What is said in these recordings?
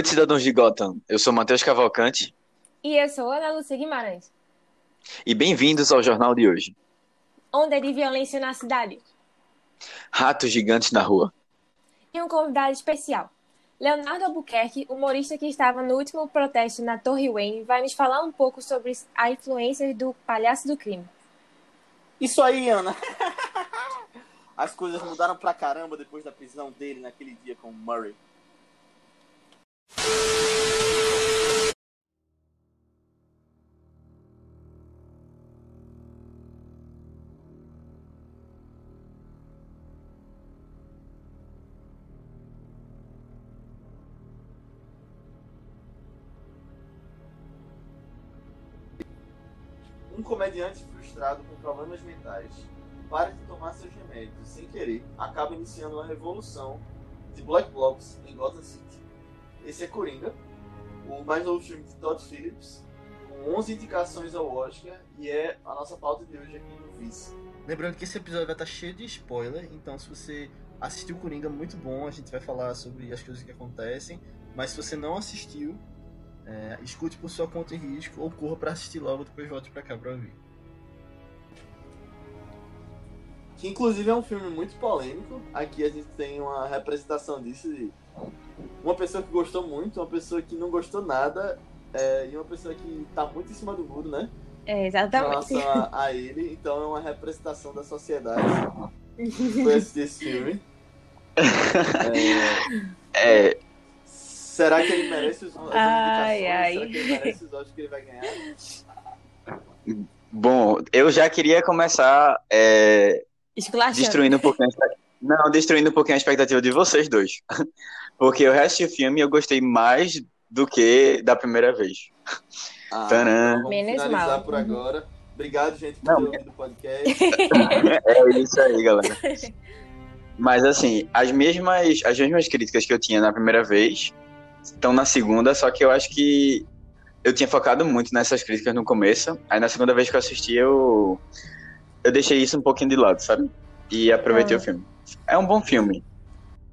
Noite, cidadãos de Gotham. Eu sou Matheus Cavalcante. E eu sou Ana Lúcia Guimarães. E bem-vindos ao jornal de hoje. Onda de violência na cidade. Ratos gigantes na rua. E um convidado especial. Leonardo Albuquerque, humorista que estava no último protesto na Torre Wayne, vai nos falar um pouco sobre a influência do palhaço do crime. Isso aí, Ana. As coisas mudaram pra caramba depois da prisão dele naquele dia com o Murray. Um comediante frustrado com problemas mentais para de tomar seus remédios sem querer, acaba iniciando uma revolução de Black Blocs em Gotham City. Esse é Coringa, o mais novo filme de Todd Phillips, com 11 indicações ao Oscar e é a nossa pauta de hoje aqui no Vice. Lembrando que esse episódio vai estar cheio de spoiler, então se você assistiu Coringa, muito bom, a gente vai falar sobre as coisas que acontecem, mas se você não assistiu, é, escute por sua conta e risco ou corra para assistir logo, depois volte para cá para ouvir. Que inclusive é um filme muito polêmico. Aqui a gente tem uma representação disso de uma pessoa que gostou muito, uma pessoa que não gostou nada é, e uma pessoa que tá muito em cima do muro, né? É, Em exatamente. relação a, a ele. Então é uma representação da sociedade. Foi assistir esse filme. É, É, será que ele merece os, as Ai, ai. Será que ele merece os Oscars que ele vai ganhar? bom, eu já queria começar é, destruindo um pouquinho a expectativa. Não, destruindo um pouquinho a expectativa de vocês dois. Porque eu resto o filme e eu gostei mais do que da primeira vez. Ah, Tcharam. então vamos Menos finalizar mal. por agora. Obrigado, gente, por Não, ter ouvido o podcast. É isso aí, galera. Mas assim, as mesmas, as mesmas críticas que eu tinha na primeira vez estão na segunda, só que eu acho que eu tinha focado muito nessas críticas no começo. Aí na segunda vez que eu assisti, eu, eu deixei isso um pouquinho de lado, sabe? E aproveitei Ah. o filme. É um bom filme.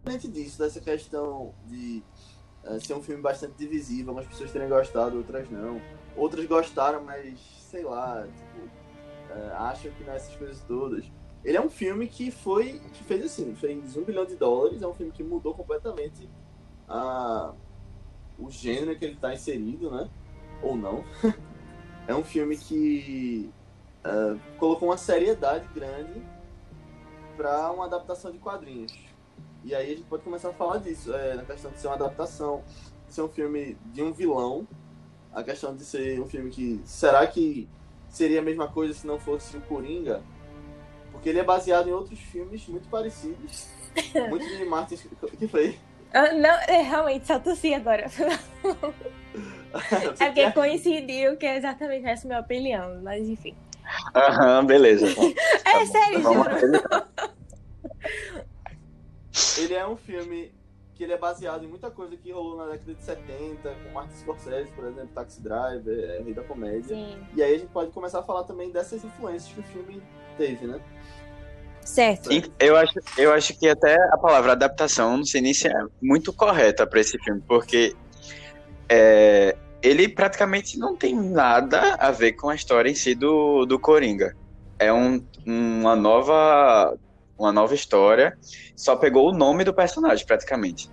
Independente disso, dessa questão de eh, ser um filme bastante divisível, algumas pessoas terem gostado, outras não. Outras gostaram, mas sei lá, tipo, eh, acham que não é essas coisas todas. Ele é um filme que foi, que fez assim, fez um bilhão de dólares, é um filme que mudou completamente a, o gênero que ele está inserido, né? Ou não. é um filme que eh, colocou uma seriedade grande para uma adaptação de quadrinhos. E aí a gente pode começar a falar disso, é, na questão de ser uma adaptação, de ser um filme de um vilão, a questão de ser um filme que. Será que seria a mesma coisa se não fosse o Coringa? Porque ele é baseado em outros filmes muito parecidos. Muito de Martin. O que foi? Ah, não, é, realmente, só tossi agora. É porque coincidiu que é exatamente essa minha opinião, mas enfim. Aham, beleza. É Tá bom. sério, Vamos juro. Ele é um filme que ele é baseado em muita coisa que rolou na década de 70, com Martin Scorsese, por exemplo, Taxi Driver, é, Rei da Comédia. Sim. E aí a gente pode começar a falar também dessas influências que o filme teve, né? Certo. Eu acho, eu acho que até a palavra adaptação, não sei nem se é muito correta para esse filme, porque é, ele praticamente não tem nada a ver com a história em si do, do Coringa. É um, uma nova uma nova história, só pegou o nome do personagem praticamente.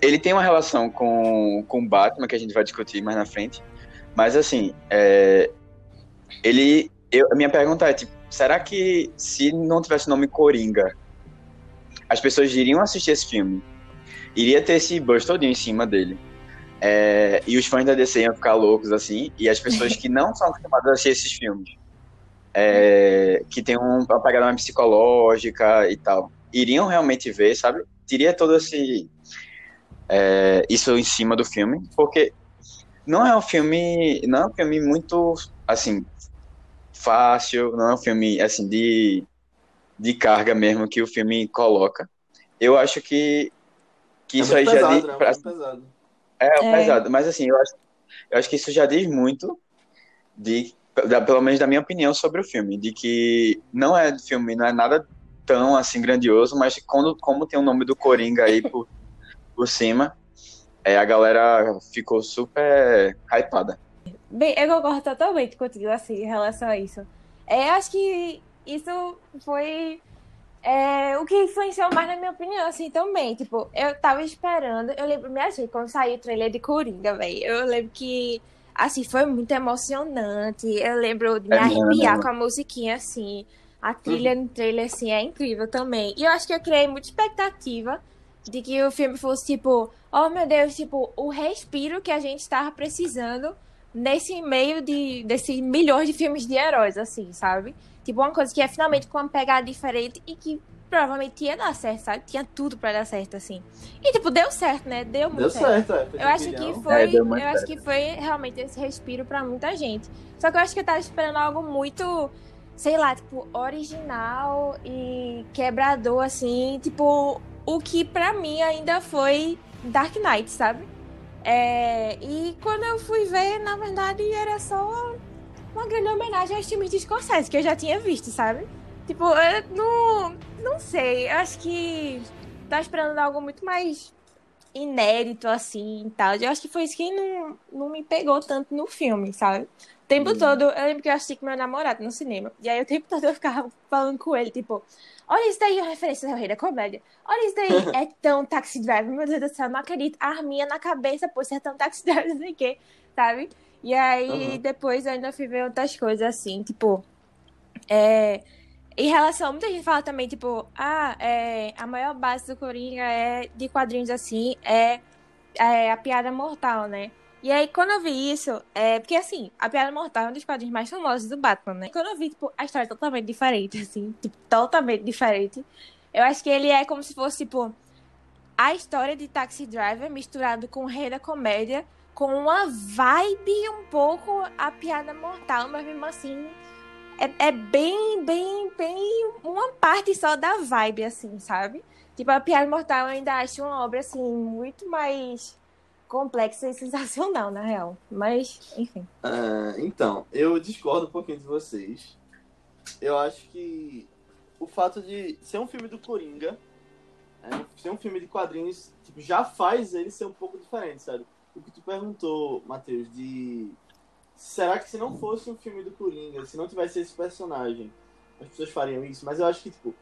Ele tem uma relação com o Batman que a gente vai discutir mais na frente, mas assim, é, ele eu, a minha pergunta é tipo será que se não tivesse o nome Coringa, as pessoas iriam assistir esse filme? Iria ter esse buzz todinho em cima dele. É, e os fãs da DC iam ficar loucos, assim, e as pessoas que não são acostumadas a assistir esses filmes, é, que tem um- uma pegada mais psicológica e tal, iriam realmente ver, sabe? Teria todo esse. é, isso em cima do filme, porque não é um filme. Não é um filme muito, assim, fácil, não é um filme assim de, de carga mesmo que o filme coloca. Eu acho que, que isso é aí muito já pesado, diz, né? É pra- muito pesado. é, é É. pesado, mas assim, eu acho, eu acho que isso já diz muito de, pelo menos da minha opinião sobre o filme, de que não é filme, não é nada tão assim grandioso, mas quando como tem o nome do Coringa aí por, por cima, é, a galera ficou super hypada. Bem, eu concordo totalmente contigo, assim, em relação a isso. É, acho que isso foi é, o que influenciou mais na minha opinião, assim, também. Tipo, eu tava esperando, eu lembro, me achei, quando saiu o trailer de Coringa, velho, eu lembro que, assim, foi muito emocionante. Eu lembro de me É arrepiar mesmo. com a musiquinha, assim. A trilha no trailer, assim, é incrível também. E eu acho que eu criei muita expectativa de que o filme fosse, tipo, oh meu Deus, tipo, o respiro que a gente tava precisando nesse meio de desses milhões de filmes de heróis, assim, sabe? Tipo, uma coisa que é finalmente com uma pegada diferente e que provavelmente ia dar certo, sabe? Tinha tudo pra dar certo, assim. E, tipo, deu certo, né? Deu muito Deu certo. certo, é. fez Eu acho que foi, É, eu acho certo. que foi realmente esse respiro pra muita gente. Só que eu acho que eu tava esperando algo muito, sei lá, tipo, original e quebrador assim, tipo, o que pra mim ainda foi Dark Knight, sabe? É, e quando eu fui ver, na verdade, era só uma grande homenagem aos filmes de Scorsese, que eu já tinha visto, sabe? Tipo, eu não, não sei, eu acho que tá esperando algo muito mais inédito, assim, e tal. Eu acho que foi isso que não, não me pegou tanto no filme, sabe? O tempo Hum. todo, eu lembro que eu assisti com meu namorado no cinema. E aí o tempo todo eu ficava falando com ele, tipo, olha isso daí, uma referência ao rei da comédia. Olha isso daí, é tão taxi driver, meu Deus do céu, não acredito. A arminha na cabeça, pô, você é tão taxi driver, não sei o quê, sabe? E aí Uhum. depois eu ainda fui ver outras coisas assim, tipo. É, em relação, muita gente fala também, tipo, ah, é, a maior base do Coringa é de quadrinhos assim, é, é a piada mortal, né? E aí, quando eu vi isso, é porque assim, a piada mortal é um dos quadrinhos mais famosos do Batman, né? Quando eu vi, tipo, a história é totalmente diferente, assim, tipo, totalmente diferente. Eu acho que ele é como se fosse, tipo, a história de Taxi Driver misturado com o Rei da Comédia, com uma vibe um pouco a piada mortal, mas mesmo assim é, é bem, bem, bem uma parte só da vibe, assim, sabe? Tipo, a piada mortal eu ainda acho uma obra, assim, muito mais complexa e sensacional, na real. Mas, enfim. Ah, então, eu discordo um pouquinho de vocês. Eu acho que o fato de ser um filme do Coringa, é, ser um filme de quadrinhos, tipo, já faz ele ser um pouco diferente, sabe? O que tu perguntou, Matheus, de será que se não fosse um filme do Coringa, se não tivesse esse personagem, as pessoas fariam isso? Mas eu acho que, tipo,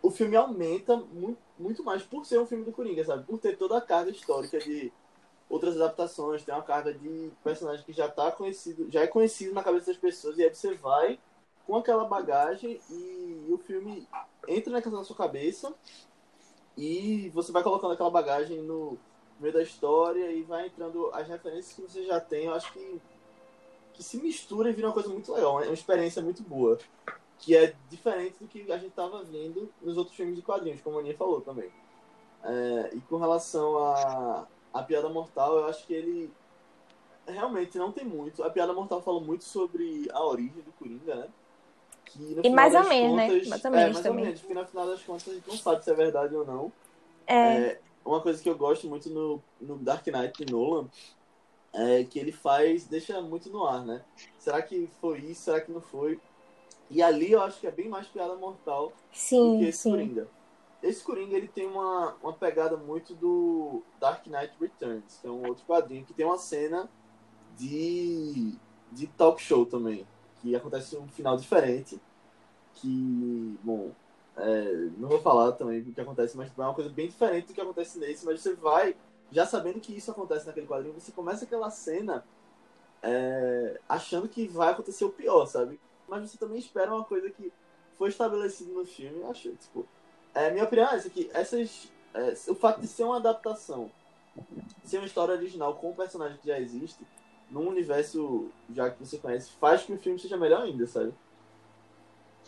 o filme aumenta muito, muito mais por ser um filme do Coringa, sabe? Por ter toda a carga histórica de outras adaptações, tem uma carga de personagem que já tá conhecido, já é conhecido na cabeça das pessoas, e aí você vai com aquela bagagem e, o filme entra naquela sua cabeça e você vai colocando aquela bagagem no meio da história e vai entrando as referências que você já tem, eu acho que que se mistura e vira uma coisa muito legal, é uma experiência muito boa, que é diferente do que a gente tava vendo nos outros filmes de quadrinhos, como a Aninha falou também. É, e com relação a, a Piada Mortal, eu acho que ele realmente não tem muito. A Piada Mortal fala muito sobre a origem do Coringa, né? Que, E final mais ou menos, né? Mais ou é, mais também. ou menos, porque no final das contas a gente não sabe se é verdade ou não. É, É, uma coisa que eu gosto muito no, no Dark Knight de Nolan é que ele faz, deixa muito no ar, né? Será que foi isso? Será que não foi? E ali eu acho que é bem mais piada mortal do que sim, esse sim. Coringa. Esse Coringa ele tem uma, uma pegada muito do Dark Knight Returns, que é um outro quadrinho que tem uma cena de, de talk show também, que acontece um final diferente, que, bom, é, não vou falar também do que acontece, mas é uma coisa bem diferente do que acontece nesse, mas você vai, já sabendo que isso acontece naquele quadrinho, você começa aquela cena é, achando que vai acontecer o pior, sabe? Mas você também espera uma coisa que foi estabelecida no filme, eu acho, tipo, é, minha opinião é essa, que essas, é, o fato de ser uma adaptação, ser uma história original com um personagem que já existe, num universo já que você conhece, faz que o filme seja melhor ainda, sabe?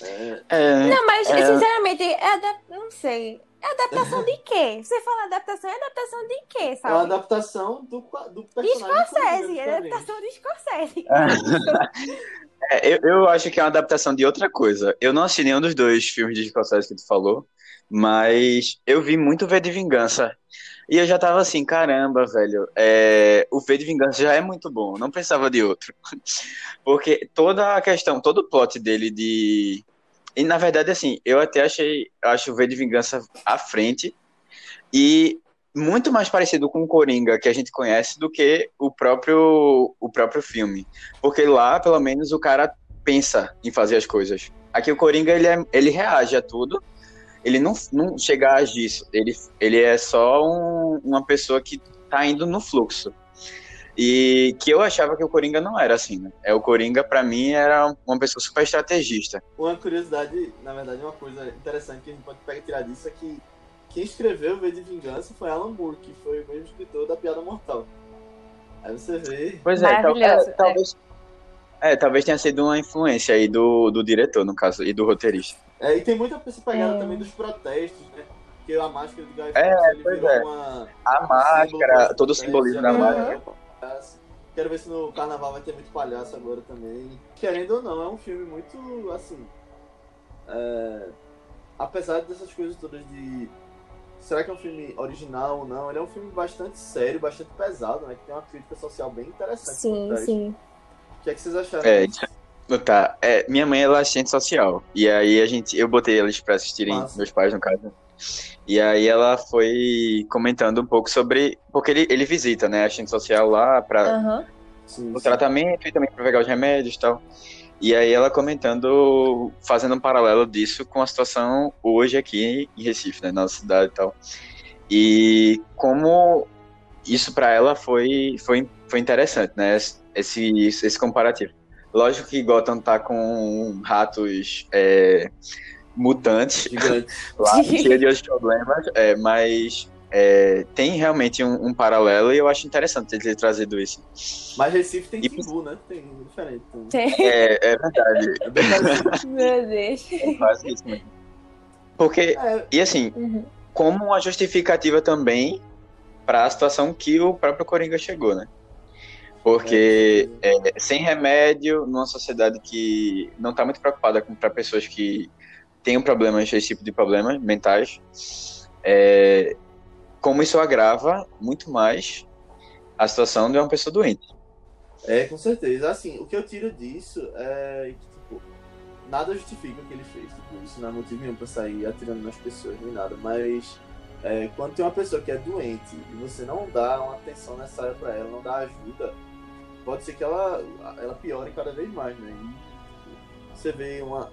É, É, Não, mas É. sinceramente, é não sei. É adaptação de quê? Você fala adaptação, é adaptação de quê, é uma sabe? adaptação do, qua- do De personagem. Scorsese, Coringa é dos adaptação de Scorsese. é, eu, eu acho que é uma adaptação de outra coisa. Eu não assisti nenhum dos dois filmes de Scorsese que tu falou, mas eu vi muito V de Vingança. E eu já tava assim, caramba, velho, é, o V de Vingança já é muito bom, não pensava de outro. Porque toda a questão, todo o plot dele de. E na verdade, assim, eu até achei, acho o V de Vingança à frente. E muito mais parecido com o Coringa que a gente conhece do que o próprio, o próprio filme. Porque lá, pelo menos, o cara pensa em fazer as coisas. Aqui o Coringa, ele, é, ele reage a tudo, ele não, não chega a agir, ele, ele é só um, uma pessoa que tá indo no fluxo. E que eu achava que o Coringa não era assim, né? É, o Coringa, para mim, era uma pessoa super estrategista. Uma curiosidade, na verdade, uma coisa interessante que a gente pode pegar e tirar disso é que quem escreveu V de Vingança foi Alan Moore, que foi o mesmo escritor da Piada Mortal. Aí você vê. Pois é, tal, é talvez. É. é. talvez tenha sido uma influência aí do, do diretor, no caso, e do roteirista. É, e tem muita essa pegada é. também dos protestos, né? Porque a máscara do Guy é, Fawkes, pois é. Uma, a máscara, todo o simbolismo da máscara. Quero ver se no carnaval vai ter muito palhaço agora também. Querendo ou não, é um filme muito, assim... É... Apesar dessas coisas todas de será que é um filme original ou não? Ele é um filme bastante sério, bastante pesado, né? Que tem uma crítica social bem interessante. Sim, sim. O que é que vocês acharam? É, tá. É, minha mãe ela é assistente social. E aí a gente, eu botei eles para assistirem, Nossa. meus pais no caso. E aí ela foi comentando um pouco sobre. Porque ele, ele visita, né, a assistente social lá para uhum. o tratamento e também para pegar os remédios e tal. E aí ela comentando, fazendo um paralelo disso com a situação hoje aqui em Recife, né, na nossa cidade e tal. E como isso para ela foi, foi, foi interessante, né, esse, esse comparativo. Lógico que Gotham tá com ratos é, mutantes lá, cheio de outros problemas, é, mas é, tem realmente um, um, paralelo e eu acho interessante ele ter trazido isso. Mas Recife tem Timbu, né? Tem diferente. Tem. É, é verdade. É Meu Deus. É quase isso mesmo. Porque, é. e assim, uhum. como uma justificativa também para a situação que o próprio Coringa chegou, né? Porque é, sem remédio, numa sociedade que não está muito preocupada para pessoas que tenham problemas, esse tipo de problemas mentais, é, como isso agrava muito mais a situação de uma pessoa doente. É, com certeza. Assim, o que eu tiro disso é que, tipo, nada justifica o que ele fez. Tipo, isso não é motivo nenhum pra sair atirando nas pessoas, nem nada. Mas é, quando tem uma pessoa que é doente e você não dá uma atenção necessária para ela, não dá ajuda, pode ser que ela, ela piore cada vez mais, né? E, tipo, você vê uma.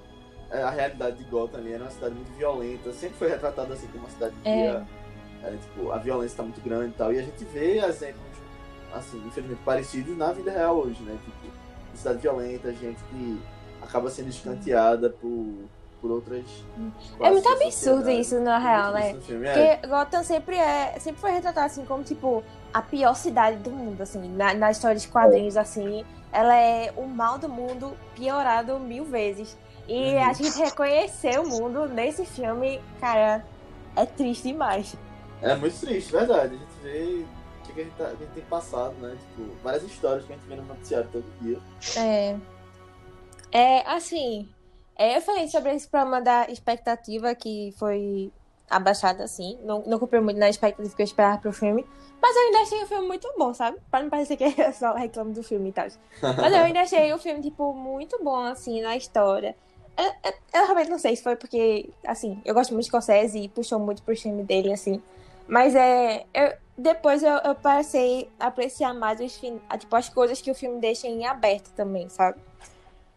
É, a realidade de Gotham ali era uma cidade muito violenta, sempre foi retratada assim como uma cidade que é. é, tipo, a violência está muito grande e tal. E a gente vê exemplos, assim, infelizmente parecidos na vida real hoje, né? Tipo, cidade violenta, gente que acaba sendo escanteada por, por outras. É muito absurdo isso, na real, né? É. Porque Gotham sempre, é, sempre foi retratado assim como, tipo, a pior cidade do mundo, assim, na, na história de quadrinhos, é. assim. Ela é o mal do mundo piorado mil vezes. E uhum. a gente reconhecer o mundo nesse filme, cara, é triste demais. É muito triste, verdade. A gente vê o que a gente, tá, a gente tem passado, né? Tipo, várias histórias que a gente vê no noticiário todo dia. É. É, assim, é, eu falei sobre esse problema da expectativa que foi abaixada, assim. Não, não cumpriu muito na expectativa que eu esperava pro filme. Mas eu ainda achei o filme muito bom, sabe? Pra não parecer que eu só reclamo do filme e tal. Mas eu ainda achei o filme, tipo, muito bom, assim, na história. Eu, eu, eu, realmente não sei se foi porque, assim, eu gosto muito de Scorsese e puxou muito pro filme dele, assim. Mas é. Eu, depois eu, eu passei a apreciar mais os, tipo, as coisas que o filme deixa em aberto também, sabe?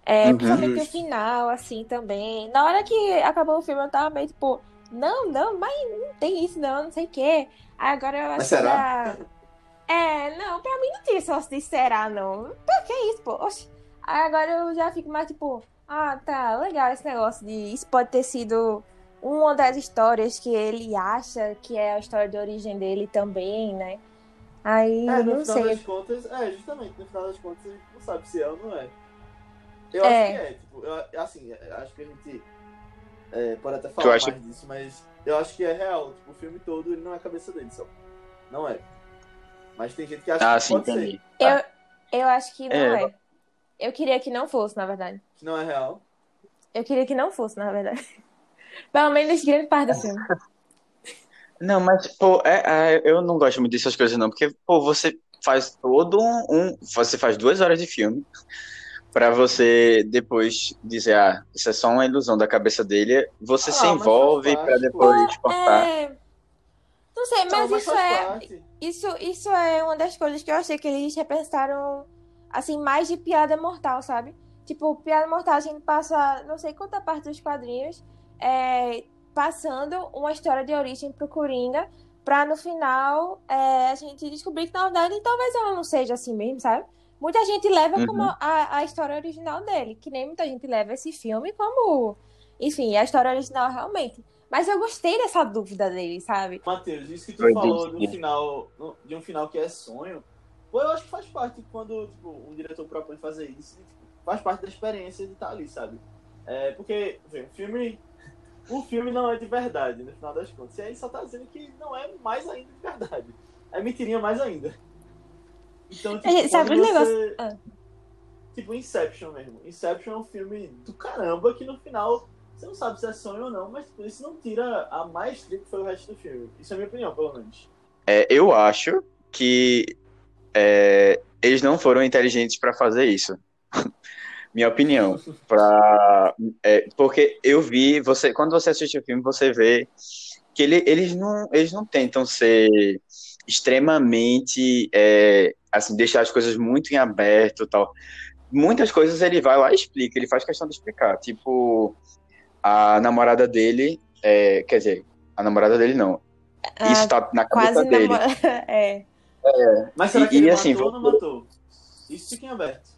É, uhum. Principalmente o final, assim, também. Na hora que acabou o filme, eu tava meio tipo, não, não, mas não tem isso, não, não sei o quê. Aí agora eu acho que. Já... É, não, pra mim não tinha só de será, não. Por que isso, pô? Oxi. Aí agora eu já fico mais tipo, ah, tá, legal esse negócio de isso pode ter sido uma das histórias que ele acha que é a história de origem dele também, né? Aí, é, no não final sei. das contas, é, justamente, no final das contas a gente não sabe se é ou não é. Eu é. acho que é, tipo, eu, assim, acho que a gente é, pode até falar mais disso, mas eu acho que é real, tipo, o filme todo ele não é a cabeça dele só. Não é. Mas tem gente que acha ah, que sim, pode entendi. ser. Eu, eu acho que não é. é. Eu queria que não fosse, na verdade. Não é real? Eu queria que não fosse, na verdade. Pelo menos grande parte do filme. Não, mas, pô, é, é, eu não gosto muito dessas coisas, não, porque, pô, você faz todo um. um você faz duas horas de filme para você depois dizer, ah, isso é só uma ilusão da cabeça dele. Você ah, se envolve para depois cortar. É... Não sei, Não, mas, isso é. parte. Isso, isso é uma das coisas que eu achei que eles repensaram, assim, mais de piada mortal, sabe? Tipo, piada mortal, a gente passa não sei quanta parte dos quadrinhos é, passando uma história de origem pro Coringa, pra no final é, a gente descobrir que na verdade talvez ela não seja assim mesmo, sabe? Muita gente leva Uhum. como a, a história original dele, que nem muita gente leva esse filme como, enfim, a história original realmente. Mas eu gostei dessa dúvida dele, sabe? Matheus, isso que tu Foi falou bem, do final, no- de um final que é sonho, pô, eu acho que faz parte quando tipo, um diretor propõe fazer isso, tipo, faz parte da experiência de estar ali, sabe? É, porque, o filme. O filme não é de verdade, no final das contas. E aí só tá dizendo que não é mais ainda de verdade. É mentirinha mais ainda. Então, tipo, É, sabe quando o você- negócio- ah. Tipo, Inception mesmo. Inception é um filme do caramba que no final você não sabe se é sonho ou não, mas tipo, isso não tira a maestria que foi o resto do filme. Isso é a minha opinião, pelo menos. É, eu acho que é, eles não foram inteligentes para fazer isso. Minha opinião. Pra, é, porque eu vi, você, quando você assiste o filme, você vê que ele- eles, não, eles não tentam ser extremamente, é, assim, deixar as coisas muito em aberto e tal. Muitas coisas ele vai lá e explica, ele faz questão de explicar. Tipo, a namorada dele, é, quer dizer, a namorada dele não. Isso tá na cabeça Quase dele. namora... é. Mas será E- que e ele assim, matou ou não matou? Isso fica em aberto.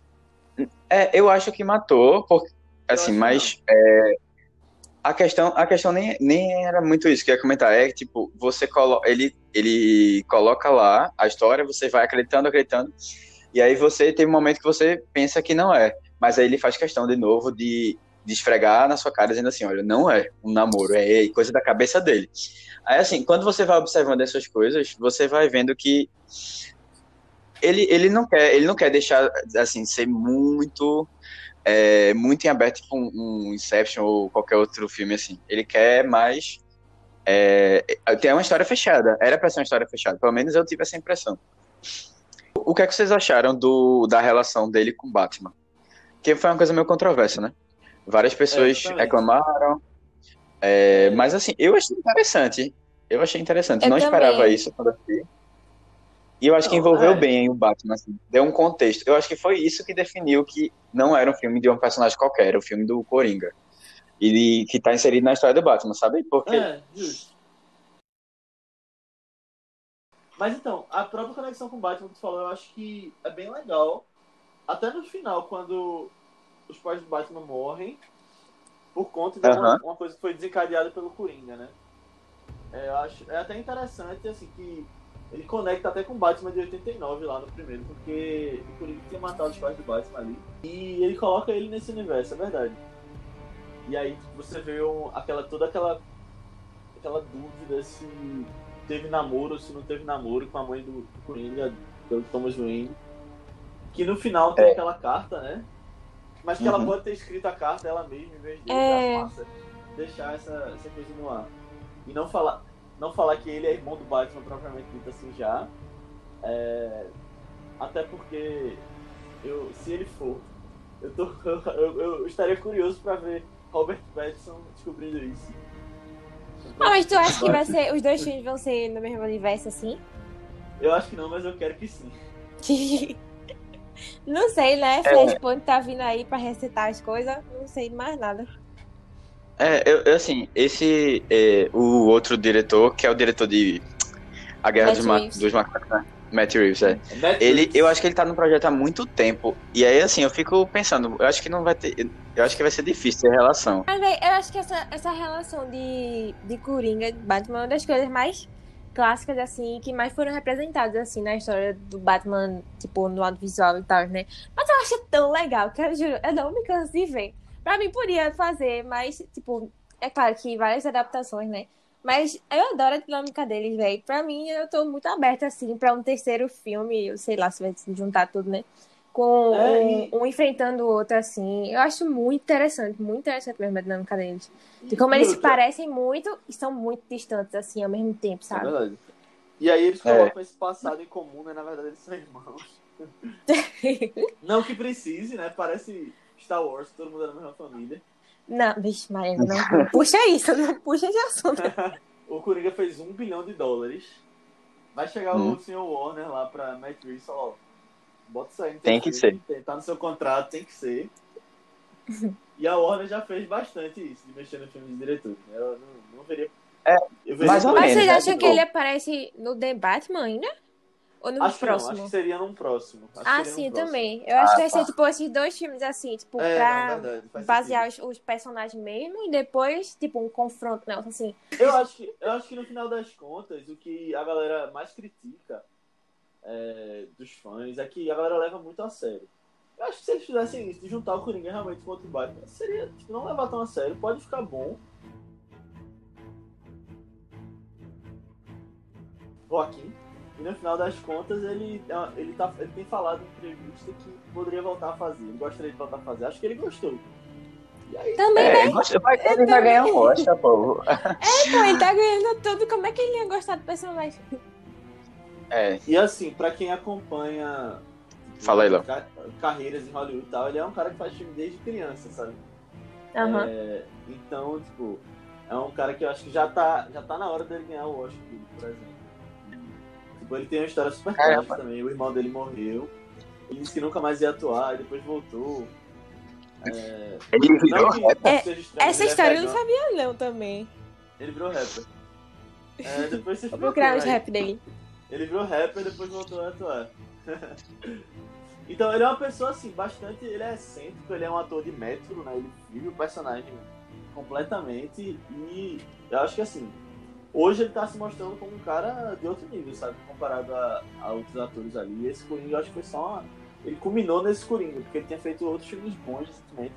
É, eu acho que matou, porque, assim, mas é, a questão, a questão nem, nem era muito isso que eu ia comentar. É que, tipo, você colo ele, ele coloca lá a história, você vai acreditando, acreditando, e aí você tem um momento que você pensa que não é. Mas aí ele faz questão de novo de, de esfregar na sua cara, dizendo assim, olha, não é um namoro, é coisa da cabeça dele. Aí, assim, quando você vai observando essas coisas, você vai vendo que ele, ele não quer ele não quer deixar assim ser muito é, muito em aberto tipo um, Inception ou qualquer outro filme assim. Ele quer mais é, ter uma história fechada era pra ser uma história fechada pelo menos eu tive essa impressão. O que é que vocês acharam do da relação dele com Batman? Que foi uma coisa meio controversa né várias pessoas exatamente. reclamaram é, mas assim eu achei interessante eu achei interessante Eu não esperava também. isso quando eu vi. E eu acho que envolveu é. bem o Batman, assim, deu um contexto. Eu acho que foi isso que definiu que não era um filme de um personagem qualquer, era o filme do Coringa. E que tá inserido na história do Batman, sabe? Porque É, justo. Mas então, a própria conexão com o Batman que tu falou, eu acho que é bem legal. Até no final, quando os pais do Batman morrem, por conta de uma, Aham. uma coisa que foi desencadeada pelo Coringa, né? É, eu acho, é até interessante, assim, que ele conecta até com o Batman de 89 lá no primeiro, porque o Coringa tinha matado os pais do Batman ali. E ele coloca ele nesse universo, é verdade. E aí você vê um- aquela, toda aquela, aquela dúvida se teve namoro ou se não teve namoro com a mãe do, do Coringa, pelo Thomas Wayne. Que no final tem É. aquela carta, né? Mas que ela Uhum. pode ter escrito a carta ela mesma em vez dele. É. massa. Deixar essa, essa coisa no ar. E não falar, não falar que ele é irmão do Batman propriamente dito assim já. É, até porque eu, se ele for, eu, tô, eu, eu estaria curioso pra ver Robert Pattinson descobrindo isso. Ah, mas tu acha que vai ser. Os dois filmes vão ser no mesmo universo assim? Eu acho que não, mas eu quero que sim. Não sei, né? Flashpoint tá vindo aí pra resetar as coisas. Não sei mais nada. É, eu, eu, assim, esse é, o outro diretor, que é o diretor de A Guerra Matt dos, Ma Reeves. dos Macacos, né? Matt Reeves, é. Matt Ele, Reeves. eu acho que ele tá no projeto há muito tempo. E aí, assim, eu fico pensando, eu acho que não vai ter. Eu acho que vai ser difícil ter relação. Mas, eu acho que essa, essa relação de, de Coringa Batman é uma das coisas mais clássicas, assim, que mais foram representadas, assim, na história do Batman, tipo, no audiovisual e tal, né? Mas eu acho tão legal, que eu juro, eu não me canso de ver. Pra mim, podia fazer, mas, tipo, é claro que várias adaptações, né? Mas eu adoro a dinâmica deles, velho. Pra mim, eu tô muito aberta, assim, pra um terceiro filme, eu sei lá se vai se juntar tudo, né? Com É, um, e- um enfrentando o outro, assim. Eu acho muito interessante, muito interessante mesmo a dinâmica deles. De E- como e eles se outra, parecem muito e são muito distantes, assim, ao mesmo tempo, É sabe? verdade. E aí eles É. colocam esse passado em comum, né? Na verdade, eles são irmãos. Não que precise, né? Parece Star Wars, todo mundo é da mesma família. Não, bicho, Marina, não, puxa isso, não puxa esse assunto. o Coringa fez um bilhão de dólares. Vai chegar Hum. o Sr. Warner lá pra Matt Reeves e ó, bota isso aí. teu Tem que filme, tem- Tá no seu contrato, tem que ser. e a Warner já fez bastante isso, de mexer no filme de diretores. né? Eu não, não veria... É, eu veria mais ou por- Mas menos, vocês né? acham que ele aparece no The Batman ainda? Ou no Acho que não, próximo? acho que seria num próximo. Acho Ah, sim, próximo. também. Eu acho Ah, que vai ser tá. tipo esses dois filmes assim, tipo, É, pra não, verdade, faz basear os, os personagens mesmo e depois, tipo, um confronto, não, assim. Eu acho, que, eu acho que no final das contas, o que a galera mais critica é, dos fãs é que a galera leva muito a sério. Eu acho que se eles fizessem isso, de juntar o Coringa realmente com outro Batman, seria, tipo, não levar tão a sério, pode ficar bom. Joaquim. E no final das contas, ele, ele, tá, ele tem falado em entrevista que poderia voltar a fazer. Ele gostaria de voltar a fazer. Acho que ele gostou. E aí, Também, É, né? ele vai, ele vai ganhar um Oscar, pô. Pô, ele tá ganhando tudo. Como é que ele ia gostar do personagem? É, E assim, pra quem acompanha Fala aí, Léo. ca- carreiras em Hollywood e tal, ele é um cara que faz filme desde criança, sabe? Aham. É, então, tipo, é um cara que eu acho que já tá, já tá na hora dele ganhar o Oscar, por exemplo. Tipo, ele tem uma história super trágica também, o irmão dele morreu. Ele disse que nunca mais ia atuar, e depois voltou. É, ele virou não rapper. É, estranho, Essa é história eu não sabia, não, também. Ele virou rapper. É, depois vocês Vou procurar os rap dele. Ele virou rapper e depois voltou a atuar. então ele é uma pessoa assim, bastante. Ele é excêntrico, ele é um ator de método, né? Ele vive o personagem completamente e eu acho que assim, hoje ele tá se mostrando como um cara de outro nível, sabe? Comparado a, a outros atores ali. E esse Coringa eu acho que foi só uma. Ele culminou nesse Coringa, porque ele tinha feito outros filmes bons recentemente.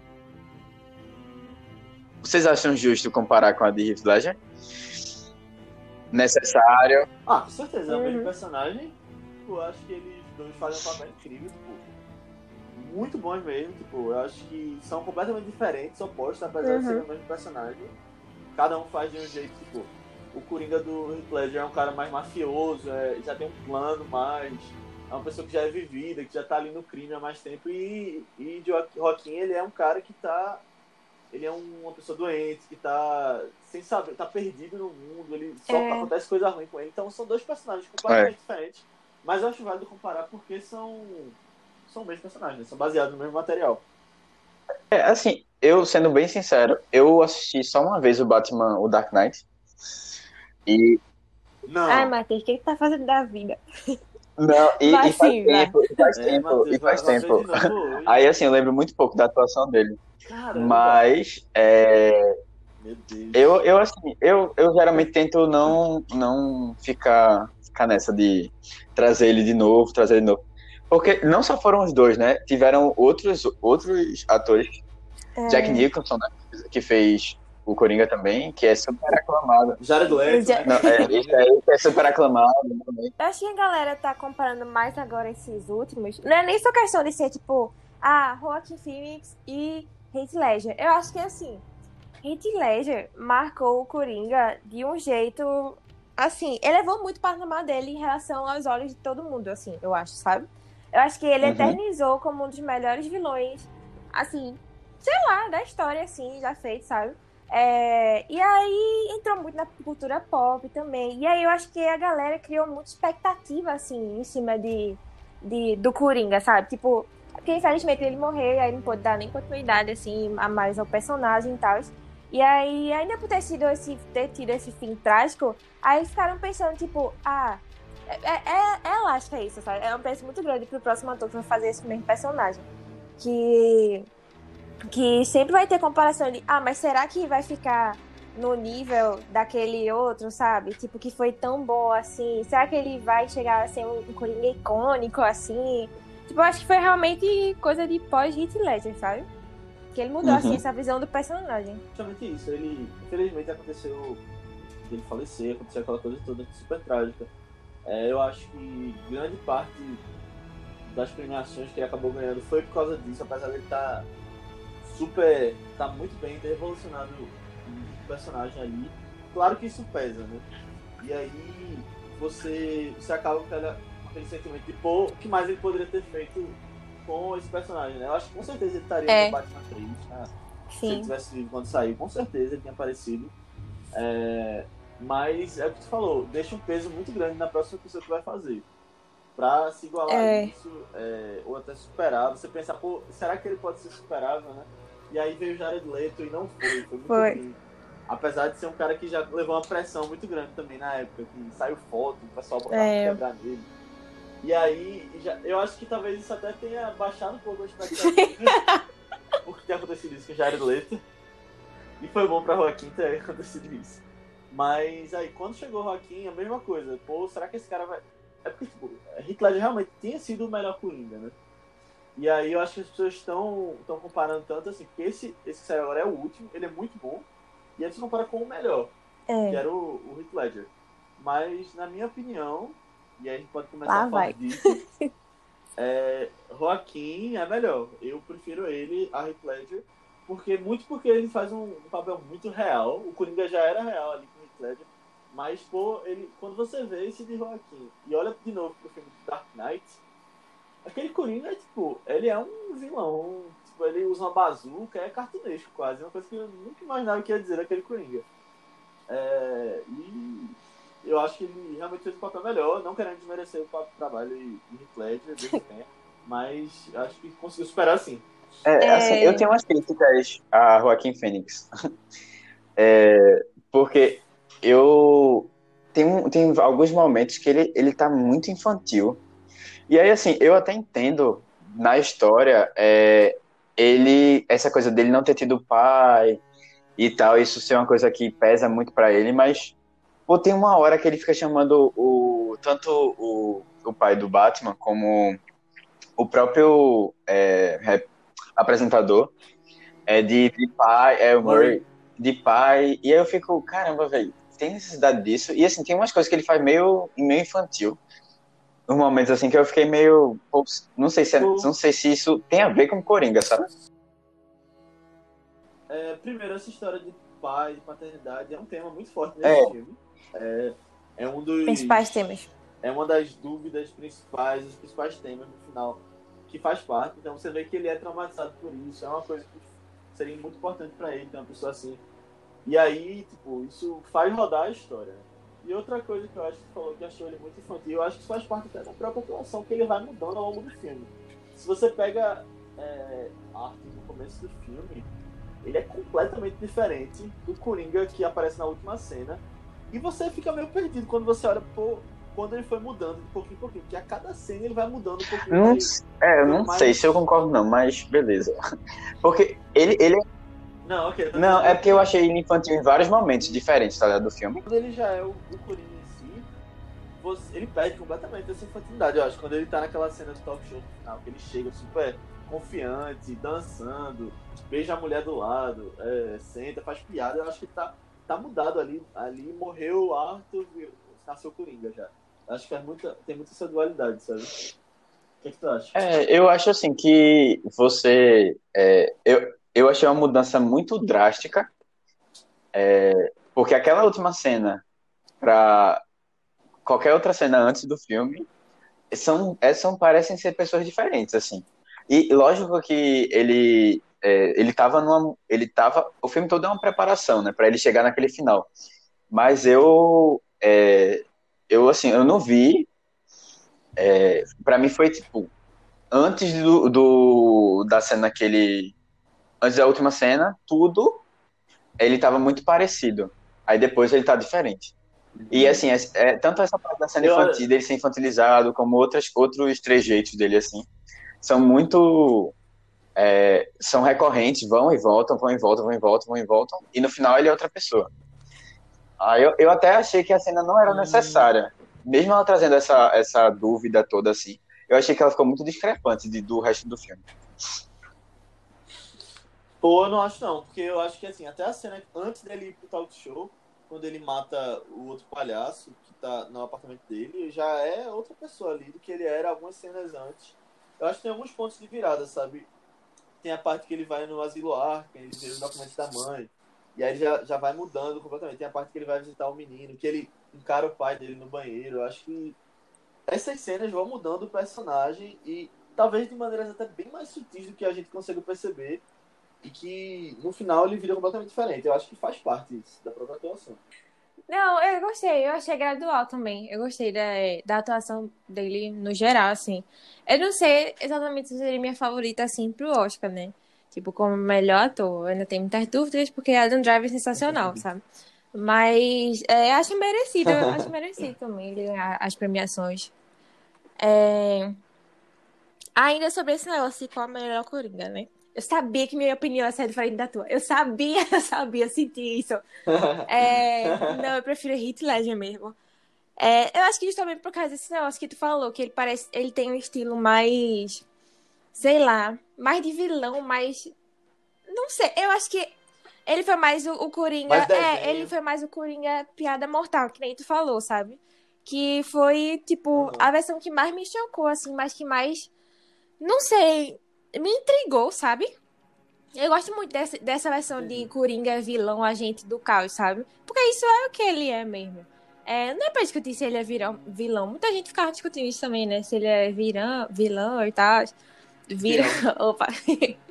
Vocês acham justo comparar com a de Heath Ledger? Necessário. Ah, com certeza, é o mesmo Uhum. personagem. Eu acho que eles dois fazem um papel incrível, tipo, muito bons mesmo. Tipo, eu acho que são completamente diferentes, opostos, apesar de Uhum. serem o mesmo personagem. Cada um faz de um jeito, tipo, o Coringa do Ledger é um cara mais mafioso, é, já tem um plano mais. É uma pessoa que já é vivida, que já tá ali no crime há mais tempo. E, e Jo- Joaquim, ele é um cara que tá. Ele é um- uma pessoa doente, que tá sem saber, tá perdido no mundo, ele só É. acontece coisa ruim com ele. Então são dois personagens completamente diferentes. Mas eu acho válido comparar porque são. São os mesmos personagens, né? são baseados no mesmo material. É, assim, eu sendo bem sincero, eu assisti só uma vez o Batman, o Dark Knight. E Não. Ai, Matheus, o que que tá fazendo da vida? não, e, Vai e faz sim, vai. tempo, e faz É, tempo, Matheus, e faz tempo. de novo. Aí assim, eu lembro muito pouco da atuação dele. Caramba, Mas é, Meu Deus. eu, eu assim, eu, eu geralmente tento não, não ficar, ficar nessa de trazer ele de novo, trazer ele de novo. Porque não só foram os dois, né? Tiveram outros, outros atores. É. Jack Nicholson, né? Que fez o Coringa também, que é super aclamado. Jared Leto, Já- né? Não, é, esse aí que é super aclamado também. Eu acho que a galera tá comparando mais agora esses últimos. Não é nem só questão de ser, tipo, ah, Joaquin Phoenix e Heath Ledger. Eu acho que, assim, Heath Ledger marcou o Coringa de um jeito... Assim, elevou muito o patamar dele em relação aos olhos de todo mundo, assim, eu acho, sabe? Eu acho que ele Uhum. eternizou como um dos melhores vilões, assim, sei lá, da história, assim, já feito, sabe? É, e aí entrou muito na cultura pop também. E aí eu acho que a galera criou muita expectativa, assim, em cima de, de, do Coringa, sabe? Tipo, porque infelizmente ele morreu e aí não pôde dar nem continuidade, assim, a mais ao personagem e tal. E aí, ainda por ter, sido esse, ter tido esse fim trágico, aí ficaram pensando, tipo, ah, é, é, é elástica isso, sabe? É um peso muito grande pro próximo ator que vai fazer esse mesmo personagem. Que que sempre vai ter comparação de, ah, mas será que vai ficar no nível daquele outro, sabe? Tipo, que foi tão bom assim? Será que ele vai chegar a ser um Coringa icônico assim? Tipo, eu acho que foi realmente coisa de pós-Hit Ledger, sabe? Que ele mudou, Uhum. assim, essa visão do personagem. Justamente isso. Ele, infelizmente, aconteceu ele falecer, aconteceu aquela coisa toda super trágica. É, eu acho que grande parte das premiações que ele acabou ganhando foi por causa disso, apesar dele estar super. tá muito bem, ter revolucionado o personagem ali. Claro que isso pesa, né? E aí você, você acaba com, aquela, aquele sentimento de pô, o que mais ele poderia ter feito com esse personagem, né? Eu acho que com certeza ele estaria É. no Batman 3, tá? se ele tivesse vivo quando saiu, com certeza ele tinha aparecido. É, Mas é o que tu falou, deixa um peso muito grande na próxima pessoa que vai fazer. Pra se igualar É. a isso, é, ou até superar. Você pensar, pô, será que ele pode ser superável, né? E aí veio o Jared Leto e não foi. Foi muito Foi. ruim. Apesar de ser um cara que já levou uma pressão muito grande também na época, que saiu foto, o pessoal botava É. quebrar nele. E aí, já, eu acho que talvez isso até tenha baixado um pouco a expectativa. porque tem acontecido isso com o Jared Leto. E foi bom pra Joaquim ter acontecido isso. Mas aí, quando chegou o Joaquim, a mesma coisa. Pô, será que esse cara vai. É porque, tipo, Heath Ledger realmente tinha sido o melhor Coringa, né? E aí eu acho que as pessoas estão estão comparando tanto assim, porque esse, esse que saiu agora é o último, ele é muito bom. E aí você compara com o melhor, que É. era o, o Heath Ledger. Mas, na minha opinião, e aí a gente pode começar Lá a falar vai. disso, é, Joaquim é melhor. Eu prefiro ele a Heath Ledger, porque, muito porque ele faz um, um papel muito real. O Coringa já era real ali com o Heath Ledger. Mas, pô, ele, quando você vê esse de Joaquim e olha de novo pro filme Dark Knight, aquele Coringa, é, tipo, ele é um vilão. Tipo, ele usa uma bazuca, é cartunesco quase. Uma coisa que eu nunca imaginava que ia dizer daquele Coringa. É, e eu acho que ele realmente fez um papel melhor, não querendo desmerecer o trabalho de Heath Ledger, desde tempo, mas acho que conseguiu superar sim. É, É. assim, eu tenho umas críticas a Joaquim Fênix. É, porque eu. Tem, um- tem alguns momentos que ele, ele tá muito infantil. E aí, assim, eu até entendo na história é, ele. Essa coisa dele não ter tido pai e tal, isso ser uma coisa que pesa muito pra ele, mas. Pô, tem uma hora que ele fica chamando o, tanto o, o pai do Batman como o próprio é, apresentador é de, de pai, é o Murray, de pai, e aí eu fico, caramba, velho, tem necessidade disso? E assim, tem umas coisas que ele faz meio, meio infantil. Nos momentos assim que eu fiquei meio. Não sei se, é- não sei se isso tem a ver com Coringa, sabe? É, primeiro, essa história de pai, de paternidade, é um tema muito forte nesse É. filme. É, é um dos. Principais temas. É uma das dúvidas principais, os principais temas no final, que faz parte. Então você vê que ele é traumatizado por isso. É uma coisa que seria muito importante pra ele ter uma pessoa assim. E aí, tipo, isso faz rodar a história. E outra coisa que eu acho que você falou que achou ele muito infantil, eu acho que isso faz parte até da própria atuação, que ele vai mudando ao longo do filme. Se você pega é, Arthur no começo do filme, ele é completamente diferente do Coringa que aparece na última cena. E você fica meio perdido quando você olha, pô, quando ele foi mudando de pouquinho em pouquinho, porque a cada cena ele vai mudando um pouquinho. Não, mais. é, eu não Mas- sei se eu concordo, não, mas beleza. Porque ele. ele Não, ok. tô não, é porque eu achei ele infantil em vários momentos diferentes, tá ligado? Do filme. Quando ele já é o, o Coringa em si, você- ele perde completamente essa infantilidade, eu acho. Quando ele tá naquela cena do talk show no final, que ele chega super confiante, dançando, beija a mulher do lado, é, senta, faz piada, eu acho que tá, tá mudado ali. Ali morreu o Arthur, e nasceu o Coringa já. Acho que faz muita, tem muita essa dualidade, sabe? O que, que tu acha? É, eu acho assim que você. é, eu, eu achei uma mudança muito drástica. é, porque aquela última cena pra qualquer outra cena antes do filme são, é, são parecem ser pessoas diferentes, assim. E lógico que ele. é, ele tava numa. Ele tava. O filme todo é uma preparação, né? Pra ele chegar naquele final. Mas eu. é, eu, assim, eu não vi. É, pra mim foi tipo antes do, do- da cena que ele antes da última cena tudo ele tava muito parecido. Aí depois ele tá diferente. E assim é, é- tanto essa parte da cena infantil dele ser infantilizado como outras outros trejeitos dele assim são muito é, são recorrentes vão e voltam vão e voltam vão e voltam vão e voltam e no final ele é outra pessoa. Aí eu, eu até achei que a cena não era Hum. necessária. Mesmo ela trazendo essa, essa dúvida toda assim eu achei que ela ficou muito discrepante de- do resto do filme. Pô, eu não acho não, porque eu acho que assim, até a cena antes dele ir pro talk show, quando ele mata o outro palhaço que tá no apartamento dele, já é outra pessoa ali do que ele era algumas cenas antes. Eu acho que tem alguns pontos de virada, sabe? Tem a parte que ele vai no asilo Arkham, ele vê os documentos da mãe, e aí já, já vai mudando completamente. Tem a parte que ele vai visitar o menino, que ele encara o pai dele no banheiro. Eu acho que essas cenas vão mudando o personagem e talvez de maneiras até bem mais sutis do que a gente consegue perceber e que no final ele vira completamente diferente. Eu acho que faz parte isso, da própria atuação. Não, eu gostei, eu achei gradual também. Eu gostei da, da atuação dele no geral, assim. Eu não sei exatamente se seria minha favorita, assim, pro Oscar, né? Tipo, como melhor ator. Eu ainda tenho muitas dúvidas, porque Adam Driver é sensacional, sabe? Mas é, acho merecido, acho merecido também ele ganhar as premiações. É... Ainda sobre esse negócio de qual a melhor Coringa, né? Eu sabia que minha opinião ia ser diferente da tua. Eu sabia, eu sabia, eu senti isso. É... Não, eu prefiro Heath Ledger mesmo. É, eu acho que justamente por causa desse negócio que tu falou, que ele parece, ele tem um estilo mais, sei lá, mais de vilão, mais, não sei, eu acho que ele foi mais o, o Coringa, é, ele foi mais o Coringa piada mortal, que nem tu falou, sabe? Que foi, tipo, Uhum. a versão que mais me chocou, assim, mas que mais, não sei, me intrigou, sabe? Eu gosto muito dessa, dessa versão de Coringa vilão, agente do caos, sabe? Porque isso é o que ele é mesmo. É, não é pra discutir se ele é virão, vilão. Muita gente ficava discutindo isso também, né? Se ele é virão, vilão e tal. Vira. Opa.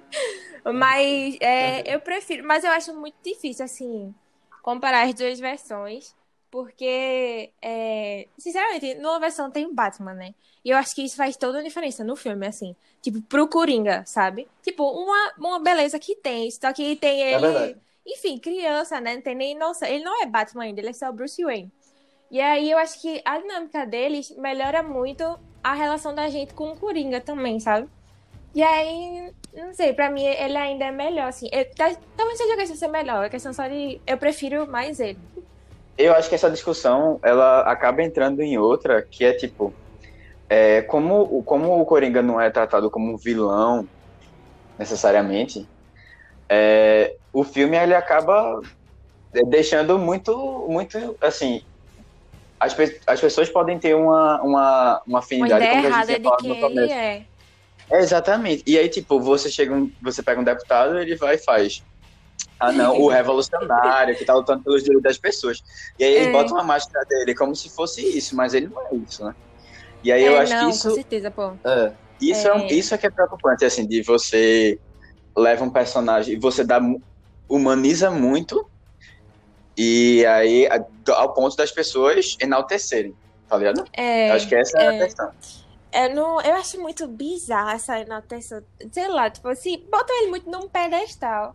mas é, eu prefiro. Mas eu acho muito difícil, assim, comparar as duas versões. Porque, é, sinceramente, numa versão tem o Batman, né? E eu acho que isso faz toda a diferença no filme, assim. Tipo, pro Coringa, sabe? Tipo, uma, uma beleza que tem. Só que tem É ele. verdade. enfim, criança, né? Não tem nem noção. Ele não é Batman ainda, ele é só o Bruce Wayne. E aí eu acho que a dinâmica deles melhora muito a relação da gente com o Coringa também, sabe? E aí, não sei, pra mim ele ainda é melhor, assim. Eu- tá- talvez seja a questão de ser melhor, é questão só de. Eu prefiro mais ele. Eu acho que essa discussão ela acaba entrando em outra, que é tipo, é, como, o- como o Coringa não é tratado como um vilão necessariamente, é, o filme ele acaba deixando muito, muito assim. As, pe- as pessoas podem ter uma, uma, uma Uma afinidade ideia como a gente errada de quem no ele é. É, exatamente. E aí, tipo, você chega, um- você pega um deputado, ele vai e faz. Ah, não, o revolucionário que tá lutando pelos direitos das pessoas. E aí ele É. bota uma máscara dele como se fosse isso, mas ele não é isso, né? E aí eu é, acho não, que com isso, certeza, pô. É. isso é. um- É. isso é que é preocupante, assim, de você leva um personagem e você dá humaniza muito e aí a- ao ponto das pessoas enaltecerem, tá ligado? É, eu acho que essa é, a é. questão. Eu, não, eu acho muito bizarra essa enalteção. Sei lá, tipo assim, bota ele muito num pedestal.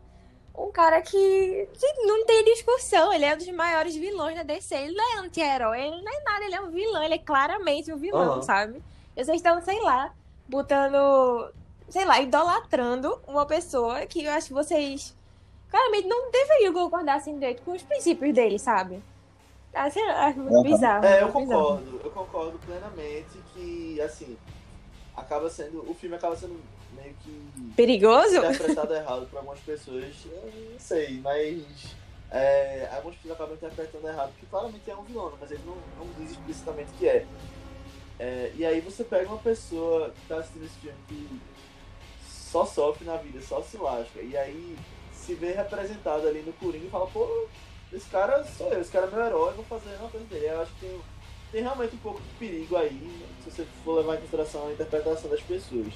Um cara que, não tem discussão, ele é um dos maiores vilões da DC. Ele não é anti-herói, ele não é nada, ele é um vilão, ele é claramente um vilão, Aham. sabe? E vocês estão, sei lá, botando, sei lá, idolatrando uma pessoa que eu acho que vocês claramente não deveriam concordar assim direito com os princípios dele, sabe? Lá, acho muito bizarro. É, eu muito bizarro. concordo. Eu concordo plenamente que, assim, acaba sendo. O filme acaba sendo meio que Perigoso? interpretado errado por algumas pessoas. Eu não sei, mas. É, algumas pessoas acabam interpretando errado, porque claramente é um vilão, mas ele não, não diz explicitamente que é. É, E aí você pega uma pessoa que tá assistindo esse filme que só sofre na vida, só se lasca, e aí se vê representado ali no Coringa e fala, pô, esse cara sou eu, esse cara é meu herói, vou fazer uma coisa dele. Eu acho que tem, tem realmente um pouco de perigo aí, se você for levar em consideração a interpretação das pessoas.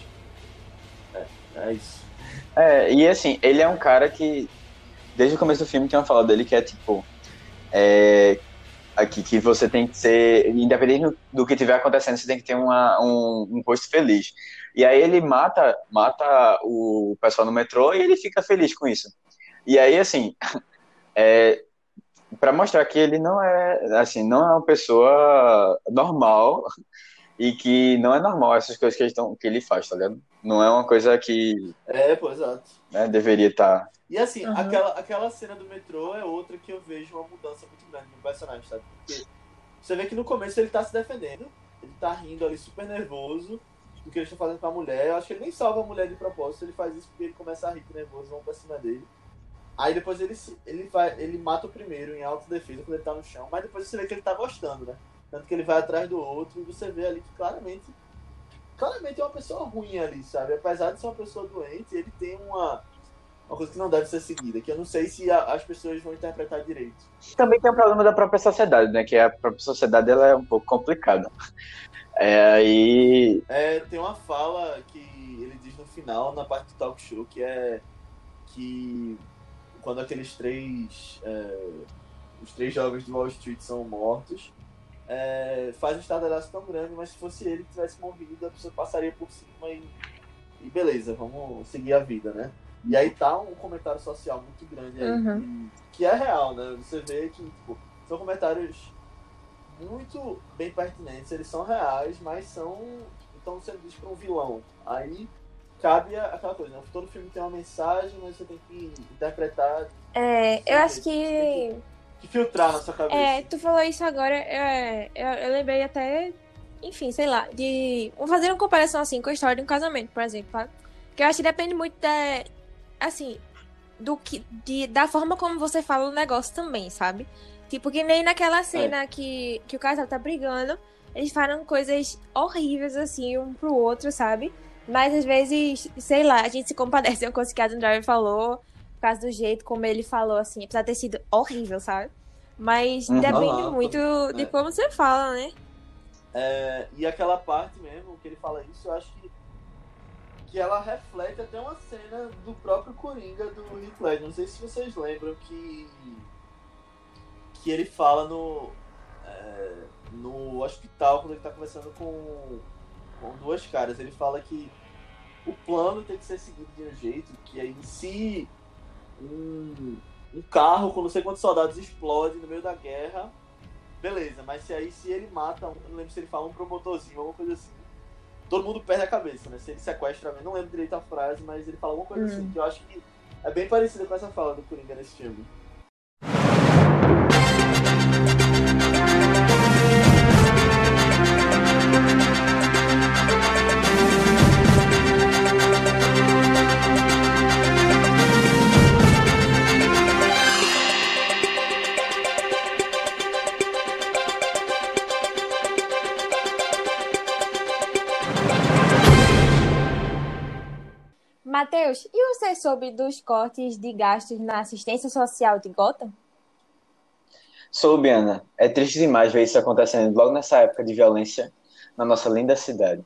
É, é isso. É, e assim, ele é um cara que, desde o começo do filme, tinha uma fala dele que é tipo. É, aqui, que você tem que ser. Independente do- que estiver acontecendo, você tem que ter uma, um, um rosto feliz. E aí ele mata, mata o pessoal no metrô e ele fica feliz com isso. E aí, assim, é, para mostrar que ele não é, assim, não é uma pessoa normal e que não é normal essas coisas que ele, tão- que ele faz, tá ligado? Não é uma coisa que É, pô, exato. né, deveria estar. E assim, Uhum. aquela, aquela cena do metrô é outra que eu vejo uma mudança muito grande no personagem, sabe? Porque você vê que no começo ele tá se defendendo, ele tá rindo ali super nervoso do que eles estão fazendo com a mulher. Eu acho que ele nem salva a mulher de propósito, ele faz isso porque ele começa a rir nervoso, vão pra cima dele. Aí depois ele, se- ele, vai, ele mata o primeiro em autodefesa quando ele tá no chão, mas depois você vê que ele tá gostando, né? Tanto que ele vai atrás do outro e você vê ali que claramente claramente é uma pessoa ruim ali, sabe? Apesar de ser uma pessoa doente, ele tem uma, uma coisa que não deve ser seguida, que eu não sei se a- as pessoas vão interpretar direito. Também tem o problema da própria sociedade, né? Que a própria sociedade ela é um pouco complicada. É, aí. É, tem uma fala que ele diz no final, na parte do talk show, que é que quando aqueles três. é, os três jovens de Wall Street são mortos, é, faz um estardalhaço tão grande, mas se fosse ele que tivesse morrido, a pessoa passaria por cima e, e beleza, vamos seguir a vida, né? E aí tá um comentário social muito grande aí, Uhum. que, que é real, né? Você vê que tipo, são comentários muito bem pertinentes, eles são reais, mas são estão sendo ditos para um vilão. Aí cabe aquela coisa, né? Todo filme tem uma mensagem, mas você tem que interpretar, É, eu acho que. que filtrar na sua cabeça. É, tu falou isso agora, é, eu, eu lembrei até, enfim, sei lá, de. Vou fazer uma comparação assim com a história de um casamento, por exemplo, sabe? Que eu acho que depende muito da. Assim, do que. De, da forma como você fala o negócio também, sabe? Tipo, que nem naquela cena que, que o casal tá brigando, eles falam coisas horríveis, assim, um pro outro, sabe? Mas às vezes, sei lá, a gente se compadece, é uma coisa que a Adam Driver falou, causa do jeito como ele falou, assim, apesar de ter sido horrível, sabe? Mas Uhum. depende muito de é. como você fala, né? É, e aquela parte mesmo que ele fala isso, eu acho que, que ela reflete até uma cena do próprio Coringa do Heath Ledger. Não sei se vocês lembram que que ele fala no é, no hospital quando ele está conversando com, com duas caras. Ele fala que o plano tem que ser seguido de um jeito que aí se um, um carro com não sei quantos soldados explode no meio da guerra Beleza, mas se aí se ele mata, um, não lembro se ele fala um promotorzinho, alguma coisa assim. Todo mundo perde a cabeça, né? Se ele sequestra não lembro direito a frase, mas ele fala alguma coisa Hum. assim, que eu acho que é bem parecida com essa fala do Coringa nesse filme. Matheus, e você soube dos cortes de gastos na assistência social de Gotham? Soube, Ana. É triste demais ver isso acontecendo logo nessa época de violência na nossa linda cidade.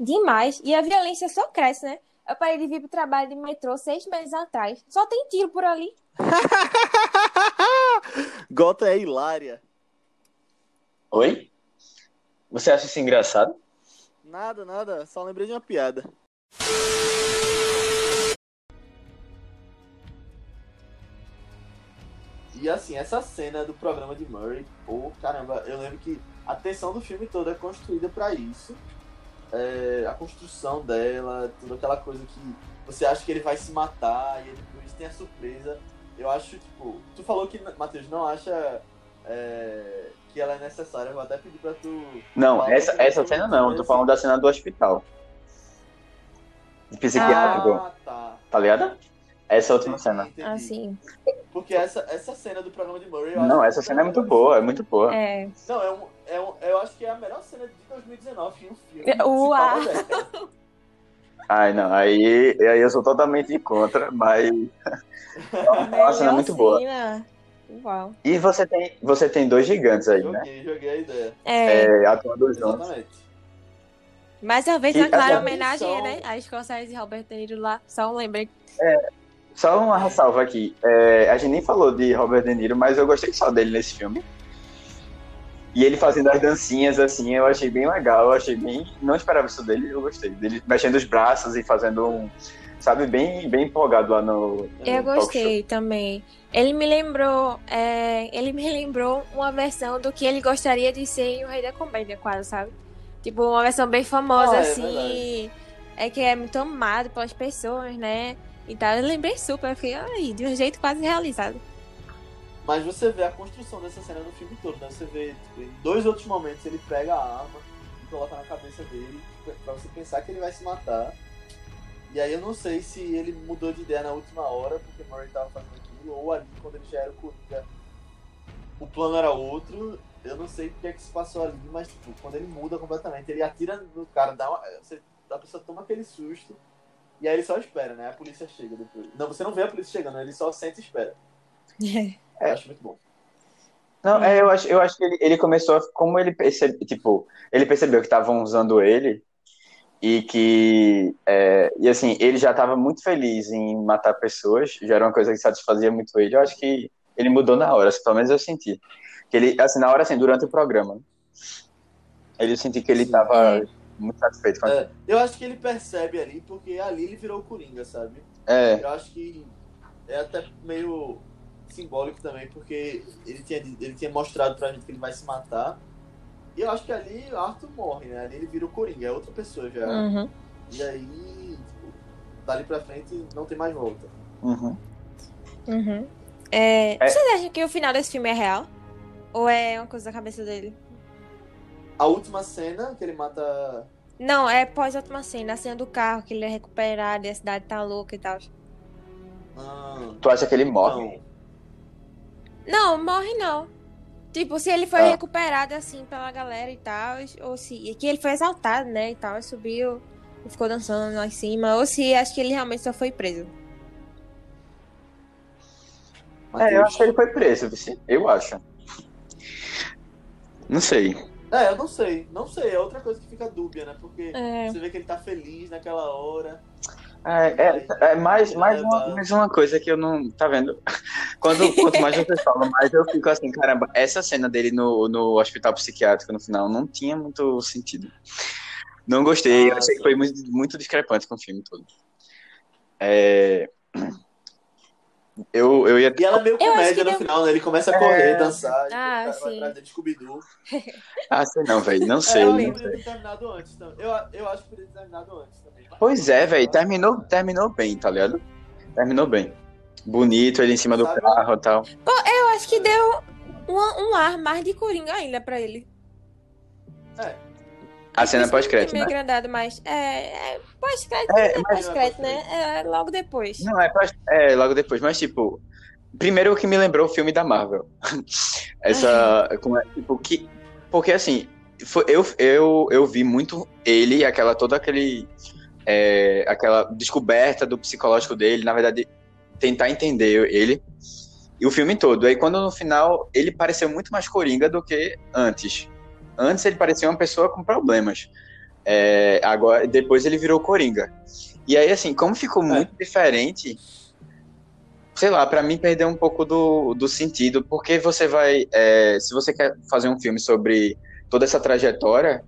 Demais. E a violência só cresce, né? Eu parei de vir pro trabalho de metrô seis meses atrás. Só tem tiro por ali. Gota é hilária. Oi? Você acha isso engraçado? Nada, nada, só lembrei de uma piada. E assim, essa cena do programa de Murray, pô, caramba, eu lembro que a tensão do filme todo é construída pra isso. É, a construção dela, toda aquela coisa que você acha que ele vai se matar e aí depois tem a surpresa. Eu acho, tipo, tu falou que, Matheus, não acha é, que ela é necessária, eu vou até pedir pra tu. Não, essa, essa cena não. mas, Tô falando da cena do hospital. De psiquiátrico. Ah, tá. Tá ligado? Essa é última Entendi, cena. entendi. Assim. Porque essa, essa cena do programa de Murray. eu Não, acho essa que cena é muito boa, é muito boa. É. Não, é um, é um, eu acho que é a melhor cena de 2019 em um filme. Uau. Fala dessa. Ai, não, aí, aí eu sou totalmente contra, mas é uma cena muito boa. Uau. E você tem, você tem dois gigantes aí, né? Joguei, joguei a ideia. É. É, atuando juntos. Exatamente. Mais uma vez, uma clara homenagem, missão- né? A Scorsese e Robert De Niro lá. Só um lembrete. Só uma ressalva aqui. É, a gente nem falou de Robert De Niro, mas eu gostei só dele nesse filme. E ele fazendo as dancinhas assim, eu achei bem legal, eu achei bem. Não esperava isso dele, eu gostei. Dele mexendo os braços e fazendo um. Sabe, bem, bem empolgado lá no. Eu no talk gostei também. Ele me lembrou, é, ele me lembrou uma versão do que ele gostaria de ser em O Rei da Comédia, quase, sabe? Tipo, uma versão bem famosa, Ah, é assim. verdade. É que é muito amado pelas pessoas, né? E tal. Eu lembrei super, eu fiquei, ai, de um jeito quase realizado. Mas você vê a construção dessa cena no filme todo, né? Você vê, tipo, em dois outros momentos ele pega a arma e coloca na cabeça dele pra você pensar que ele vai se matar. E aí eu não sei se ele mudou de ideia na última hora, porque o Murray tava fazendo aquilo, ou ali quando ele já era o Coringa, o plano era outro. Eu não sei o que é que se passou ali, mas tipo, quando ele muda completamente, ele atira no cara, dá uma, você, a pessoa toma aquele susto, e aí ele só espera, né? A polícia chega depois. Não, você não vê a polícia chegando, ele só sente e espera. Eu acho muito bom. Não, é, eu acho, eu acho que ele, ele começou, a- como ele percebe, tipo, ele percebeu que estavam usando ele e que, é, e assim, ele já estava muito feliz em matar pessoas, já era uma coisa que satisfazia muito ele. Eu acho que Ele mudou na hora, pelo menos eu senti. Que ele, assim, na hora, assim, durante o programa. Ele senti que ele Sim. Muito satisfeito com a É, eu acho que ele percebe ali, porque ali ele virou o Coringa, sabe? É, Eu acho que é até meio simbólico também, porque ele tinha, ele tinha mostrado pra gente que ele vai se matar. E eu acho que ali o Arthur morre, né? Ali ele vira o Coringa, é outra pessoa já. Uhum. E aí, tipo, dali pra frente não tem mais volta. uhum. Uhum. É, É. Vocês acham que o final desse filme é real? Ou é uma coisa da cabeça dele? A última cena que ele mata. Não, é pós a última cena, a cena do carro, que ele é recuperado e a cidade tá louca e tal. Ah, Tu acha que ele morre? então, Não, morre não. Tipo, se ele foi Ah. recuperado assim pela galera e tal, ou se. E que ele foi exaltado, né? E tal, subiu e ficou dançando lá em cima. Ou se acho que ele realmente só foi preso. É, eu acho que ele foi preso, eu acho. Não sei. É, eu não sei, não sei, é outra coisa que fica dúbia, né? Porque É. você vê que ele tá feliz naquela hora. É, é, é mais, mais, uma, mais uma coisa que eu não. Tá vendo? Quando, quanto mais vocês falam, mais eu fico assim, caramba, essa cena dele no, no hospital psiquiátrico no final não tinha muito sentido. Não gostei, eu Ah, achei que sim. foi muito, muito discrepante com o filme todo. É, Eu, eu ia. E ela é meio comédia no deu- final, né? Ele começa a É. correr, dançar, e Ah, vai sim. atrás Scooby-Doo. Ah, sei não, velho. Não sei. é, eu não acho que sei. poderia ter terminado antes também. Eu, eu acho que poderia ter terminado antes também. Pois é, velho. Terminou, terminou bem, tá ligado? Terminou bem. Bonito, ele em cima do Sabe? carro e tal. Eu acho que deu um, um ar mais de coringa ainda pra ele. A cena pós-crédito, fiquei né? agradado, mas. É, é pós-crédito, É, é, mas- pós-crédito, né? É logo depois. Não, é, pós- é logo depois, mas tipo. Primeiro o que me lembrou o filme da Marvel. Essa. como é, tipo, que. Porque assim, foi, eu, eu, eu vi muito ele, aquela, toda aquele. é, aquela descoberta do psicológico dele, na verdade, tentar entender ele. E o filme todo. Aí quando no final ele pareceu muito mais coringa do que antes. Antes ele parecia uma pessoa com problemas. É, agora, depois ele virou coringa. E aí, assim, como ficou muito diferente, sei lá, pra mim perdeu um pouco do, do sentido, porque você vai, é, se você quer fazer um filme sobre toda essa trajetória,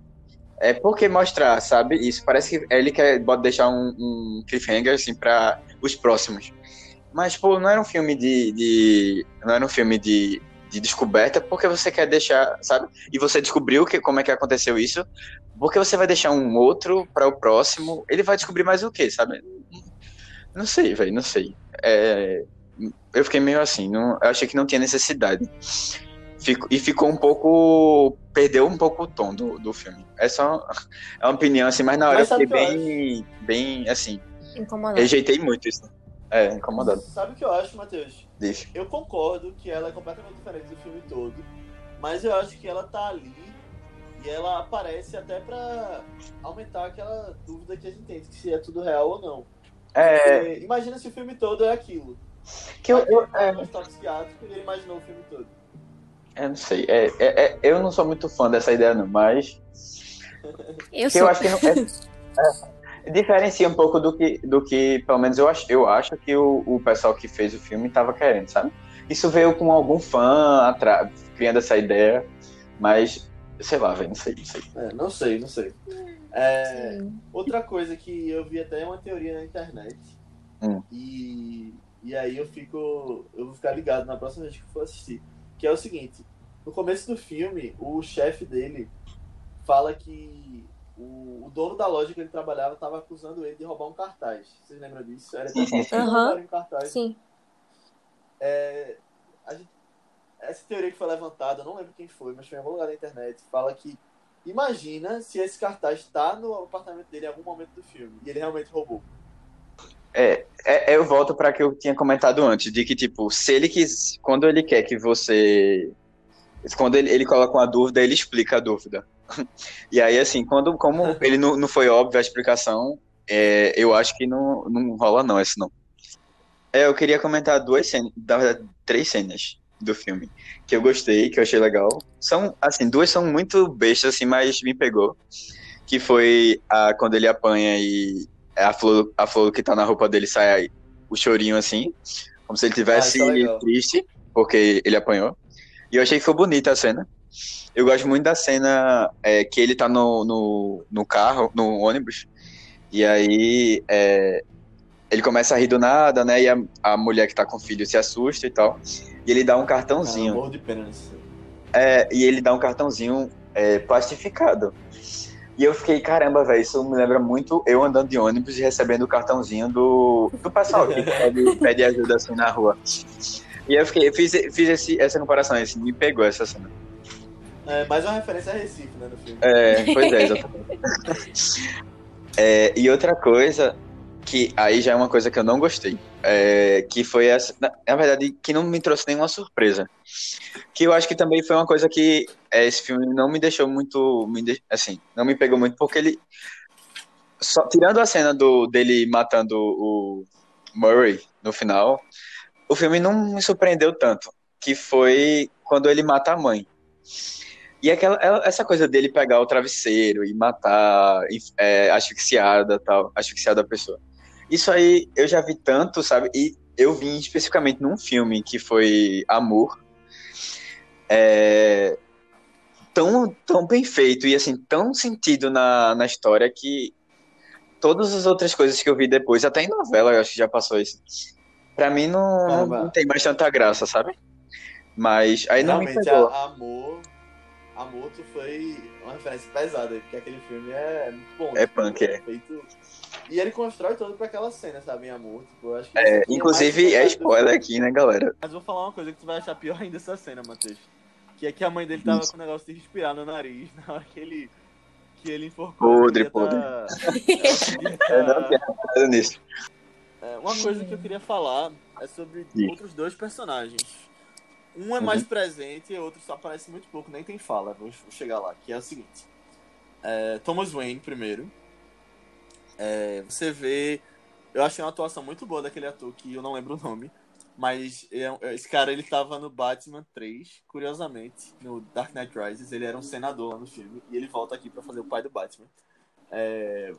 é por que mostrar, sabe? Isso parece que ele quer deixar um, um cliffhanger, assim, pra os próximos. Mas, pô, não era um filme de, de não era um filme de, de descoberta, porque você quer deixar, sabe? E você descobriu que, como é que aconteceu isso, porque você vai deixar um outro para o próximo, ele vai descobrir mais o quê, sabe? Não sei, velho, não sei. É, eu fiquei meio assim, não, eu achei que não tinha necessidade. Fico, e ficou um pouco. Perdeu um pouco o tom do, do filme. É só é uma opinião, assim, mas na hora Mas eu fiquei que bem, bem, assim, Incomodado. rejeitei muito isso. É, incomodado. Sabe o que eu acho, Matheus? Deixa. Eu concordo que ela é completamente diferente do filme todo, mas eu acho que ela tá ali e ela aparece até pra aumentar aquela dúvida que a gente tem, se é tudo real ou não. É, Porque imagina se o filme todo é aquilo. que eu, eu, é... é, um psiquiátrico e ele imaginou o filme todo. eu não sei. É, é, é, eu não sou muito fã dessa ideia, não, mas Eu sou. eu acho que não, é- é, diferencia um pouco do que, do que pelo menos eu acho, eu acho que o, o pessoal que fez o filme estava querendo, sabe? Isso veio com algum fã atra- criando essa ideia, mas sei lá, velho, não sei, não sei. É, não sei, não sei. É, outra coisa que eu vi até uma teoria na internet. Hum. E, e aí eu fico. Eu vou ficar ligado na próxima vez que eu for assistir. Que é o seguinte, no começo do filme, o chefe dele fala que o, o dono da loja que ele trabalhava estava acusando ele de roubar um cartaz. Vocês lembram disso? Era Sim, roubaram um cartaz. Sim. É, a gente- essa teoria que foi levantada, eu não lembro quem foi, mas foi em algum lugar da internet, fala que imagina se esse cartaz está no apartamento dele em algum momento do filme e ele realmente roubou. É, é, eu volto para que eu tinha comentado antes, de que, tipo, se ele quis, quando ele quer que você. Quando ele, ele coloca uma dúvida, ele explica a dúvida. E aí, assim, quando, como ele não, não foi óbvio a explicação, é, eu acho que não, não rola, não, esse não. É, eu queria comentar duas cenas, na verdade, três cenas do filme que eu gostei, que eu achei legal. São, assim, duas são muito bestas, assim, mas me pegou. Que foi a, quando ele apanha e a flor, a flor que tá na roupa dele sai o chorinho assim, como se ele tivesse Ah, é legal. triste. porque ele apanhou. E eu achei que foi bonita a cena. Eu gosto muito da cena é, que ele tá no, no, no, carro, no ônibus, e aí é, ele começa a rir do nada, né? E a, a mulher que tá com o filho se assusta e tal. E ele dá um cartãozinho. Ah, de pena nisso. É, e ele dá um cartãozinho é, plastificado. E eu fiquei, caramba, velho, isso me lembra muito eu andando de ônibus e recebendo o cartãozinho do, do pessoal que pede, pede ajuda assim na rua. E eu fiquei, eu fiz, fiz esse, essa comparação, assim, me pegou essa cena. É, mais uma referência a Recife, né, no filme. É, pois é, exatamente. é, e outra coisa, que aí já é uma coisa que eu não gostei, é, que foi essa, na, na, verdade, que não me trouxe nenhuma surpresa. Que eu acho que também foi uma coisa que é, esse filme não me deixou muito, me de, assim, não me pegou muito, porque ele, só, tirando a cena do, dele matando o Murray no final, o filme não me surpreendeu tanto, que foi quando ele mata a mãe. E aquela, essa coisa dele pegar o travesseiro e matar é, asfixiada tal, asfixiada a pessoa. Isso aí eu já vi tanto, sabe? E eu vi especificamente num filme que foi Amor. É, tão, tão bem feito e assim, tão sentido na, na história que todas as outras coisas que eu vi depois, até em novela, eu acho que já passou isso. Pra mim não, não tem mais tanta graça, sabe? Mas aí não Realmente, me pegou. A, amor a Moto foi uma referência pesada, porque aquele filme é muito bom. É tipo, punk, é. Feito... E ele constrói todo pra aquela cena, sabe, em Amor. Tipo, eu acho que é, inclusive, é spoiler aqui, né, galera? Mas vou falar uma coisa que tu vai achar pior ainda essa cena, Matheus. Que é que a mãe dele tava Isso. com o negócio de respirar no nariz na hora que ele, que ele enforcou. Podre, podre. Tá... Eu não quero nisso. É, uma coisa que eu queria falar é sobre Sim. outros dois personagens um é uhum. mais presente e o outro só aparece muito pouco, nem tem fala. Vou, chegar lá. Que é o seguinte: é, Thomas Wayne, primeiro. É, você vê. Eu achei uma atuação muito boa daquele ator que eu não lembro o nome. Mas é esse cara, ele tava no Batman 3, curiosamente, no Dark Knight Rises. Ele era um senador lá no filme. E ele volta aqui para fazer o pai do Batman. É,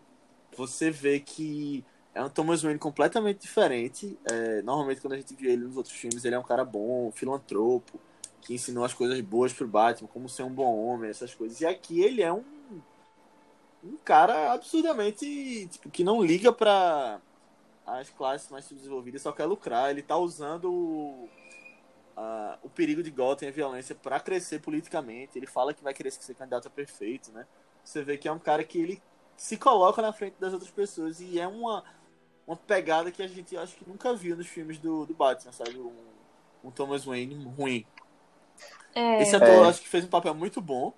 você vê que é um Thomas Wayne completamente diferente. É, normalmente, quando a gente vê ele nos outros filmes, ele é um cara bom, filantropo, que ensinou as coisas boas pro Batman, como ser um bom homem, essas coisas. E aqui ele é um, um cara absurdamente. Tipo, que não liga para as classes mais subdesenvolvidas, só quer lucrar. Ele tá usando o, a, o perigo de Gotham e a violência para crescer politicamente. Ele fala que vai querer ser candidato a perfeito, né? Você vê que é um cara que ele se coloca na frente das outras pessoas e é uma uma pegada que a gente acho que nunca viu nos filmes do, do Batman, sabe? Um, um Thomas Wayne ruim. É. Esse ator é. acho que fez um papel muito bom.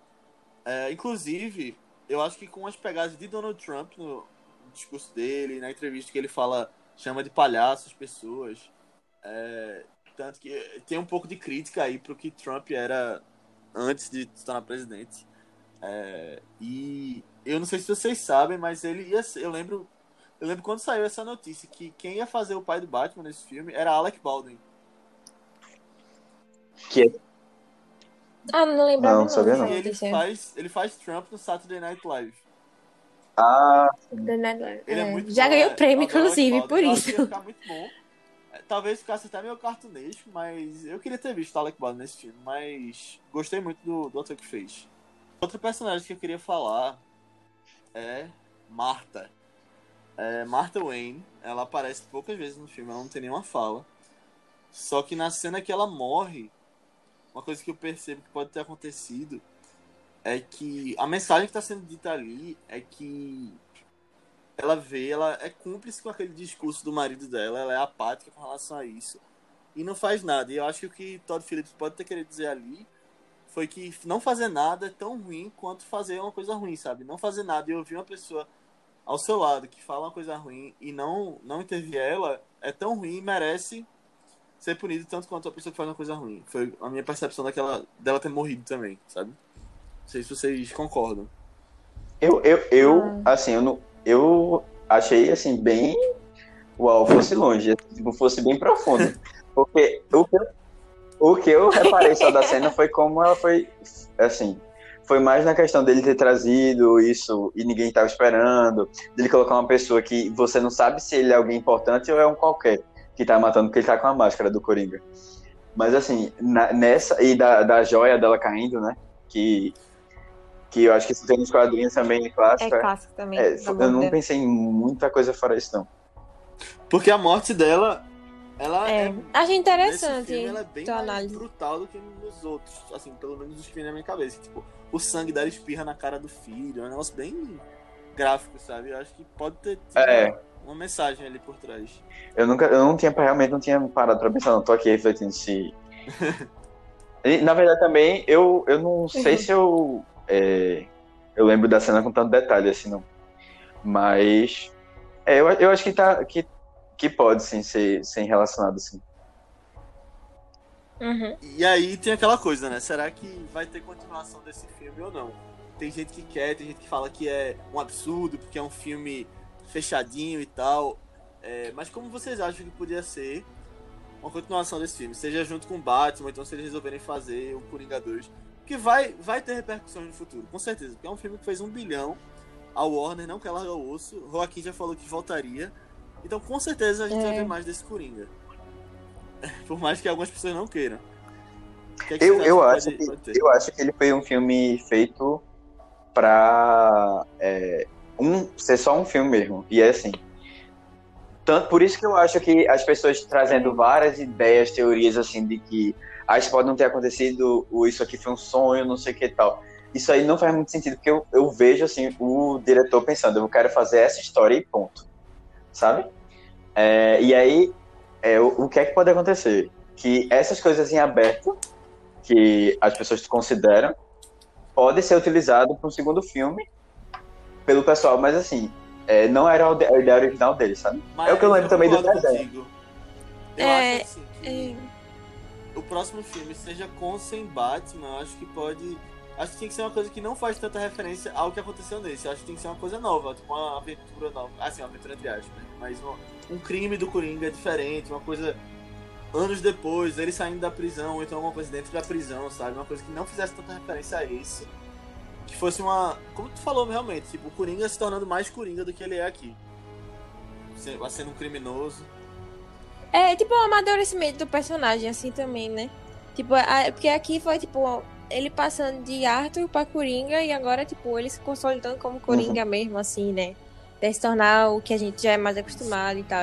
É, inclusive, eu acho que com as pegadas de Donald Trump no, no, discurso dele, na entrevista que ele fala, chama de palhaço as pessoas. É, tanto que tem um pouco de crítica aí pro que Trump era antes de se tornar presidente. É, e eu não sei se vocês sabem, mas ele ia ser, eu lembro eu lembro quando saiu essa notícia que quem ia fazer o pai do Batman nesse filme era Alec Baldwin. Que é- Ah, não lembrava não. Sabia não. ele faz, ele faz Trump no Saturday Night Live. Ah, The Night Live. Ele é, é. muito Já bom, ganhou prêmio, Eu adoro Alec inclusive, Baldwin. por isso. ia ficar muito bom. É, Talvez ficasse até meio cartunesco, mas eu queria ter visto o Alec Baldwin nesse filme, mas gostei muito do, do ator que fez. Outro personagem que eu queria falar é Marta. É, Martha Wayne, ela aparece poucas vezes no filme, ela não tem nenhuma fala. Só que na cena que ela morre, uma coisa que eu percebo que pode ter acontecido é que a mensagem que está sendo dita ali é que ela vê, ela é cúmplice com aquele discurso do marido dela, ela é apática com relação a isso e não faz nada. E eu acho que o que Todd Phillips pode ter querido dizer ali foi que não fazer nada é tão ruim quanto fazer uma coisa ruim, sabe? Não fazer nada e ouvir uma pessoa ao seu lado que fala uma coisa ruim e não não intervir ela é tão ruim e merece ser punido tanto quanto a pessoa que faz uma coisa ruim. Foi a minha percepção daquela dela ter morrido também, sabe? Não sei se vocês concordam. Eu, eu, eu assim, eu, não, eu achei, assim, bem... Uau, fosse longe, tipo, fosse bem profundo. Porque o que, eu, o que eu reparei só da cena foi como ela foi, assim, foi mais na questão dele ter trazido isso e ninguém estava esperando, dele colocar uma pessoa que você não sabe se ele é alguém importante ou é um qualquer que tá matando porque ele tá com a máscara do Coringa. Mas assim, na- nessa. E da, da joia dela caindo, né? Que. Que eu acho que isso tem nos quadrinhos também É clássico. é- clássico também. é, eu não pensei em muita coisa fora isso, não. Porque a morte dela, ela É, é. achei nesse interessante filme, ela é bem mais análise. brutal do que nos outros. Assim, pelo menos os que vem na minha cabeça. Tipo, o sangue dela espirra na cara do filho. É um negócio bem gráfico, sabe? Eu acho que pode ter tido É. uma mensagem ali por trás. Eu nunca, eu não tinha, realmente não tinha parado pra pensar, não. Tô aqui refletindo se. E, Na verdade, também, eu, eu não sei Uhum. se eu. é, eu lembro da cena com tanto detalhe assim, não. Mas. É, eu, eu acho que, tá, que, que pode, sim, ser, ser relacionado, assim. Uhum. E aí tem aquela coisa, né? Será que vai ter continuação desse filme ou não? Tem gente que quer, tem gente que fala que é um absurdo, porque é um filme fechadinho e tal. É, mas como vocês acham que podia ser uma continuação desse filme? Seja junto com o Batman, ou então se eles resolverem fazer o Coringa 2. Que vai, vai ter repercussões no futuro, com certeza. Porque é um filme que fez um bilhão. A Warner não quer largar o osso. Joaquim já falou que voltaria. Então com certeza a gente É. vai ver mais desse Coringa. Por mais que algumas pessoas não queiram. Que é que Eu, eu, acho pode- que, pode eu acho que ele foi um filme feito pra é, um, ser só um filme mesmo. E é assim. Tanto, por isso que eu acho que as pessoas trazendo várias ideias, teorias assim, de que ah, isso pode não ter acontecido, ou isso aqui foi um sonho, não sei o que e tal. Isso aí não faz muito sentido, porque eu, eu vejo assim, o diretor pensando, eu quero fazer essa história e ponto. Sabe? É, e aí, é, o, o que é que pode acontecer? Que essas coisas em aberto, que as pessoas consideram, pode ser utilizado para um segundo filme pelo pessoal, mas assim, é, não era a ide- a ideia original dele, sabe? Mas é o que eu lembro também do desenho. Eu É, acho assim que o próximo filme seja com ou sem Batman, eu acho que pode. Acho que tem que ser uma coisa que não faz tanta referência ao que aconteceu nesse. Acho que tem que ser uma coisa nova, tipo uma aventura nova. Assim, uma aventura entre aspas, né? Mas um, um crime do Coringa diferente, uma coisa anos depois, ele saindo da prisão, ou então alguma coisa dentro da prisão, sabe? Uma coisa que não fizesse tanta referência a esse. Que fosse uma. Como tu falou realmente, tipo, o Coringa se tornando mais Coringa do que ele é aqui. Se- Sendo um criminoso. É tipo o amadurecimento do personagem, assim também, né? Tipo, a- porque aqui foi tipo ele passando de Arthur pra Coringa e agora, tipo, ele se consolidando como Coringa mesmo, assim, né? Até se tornar o que a gente já é mais acostumado e tal.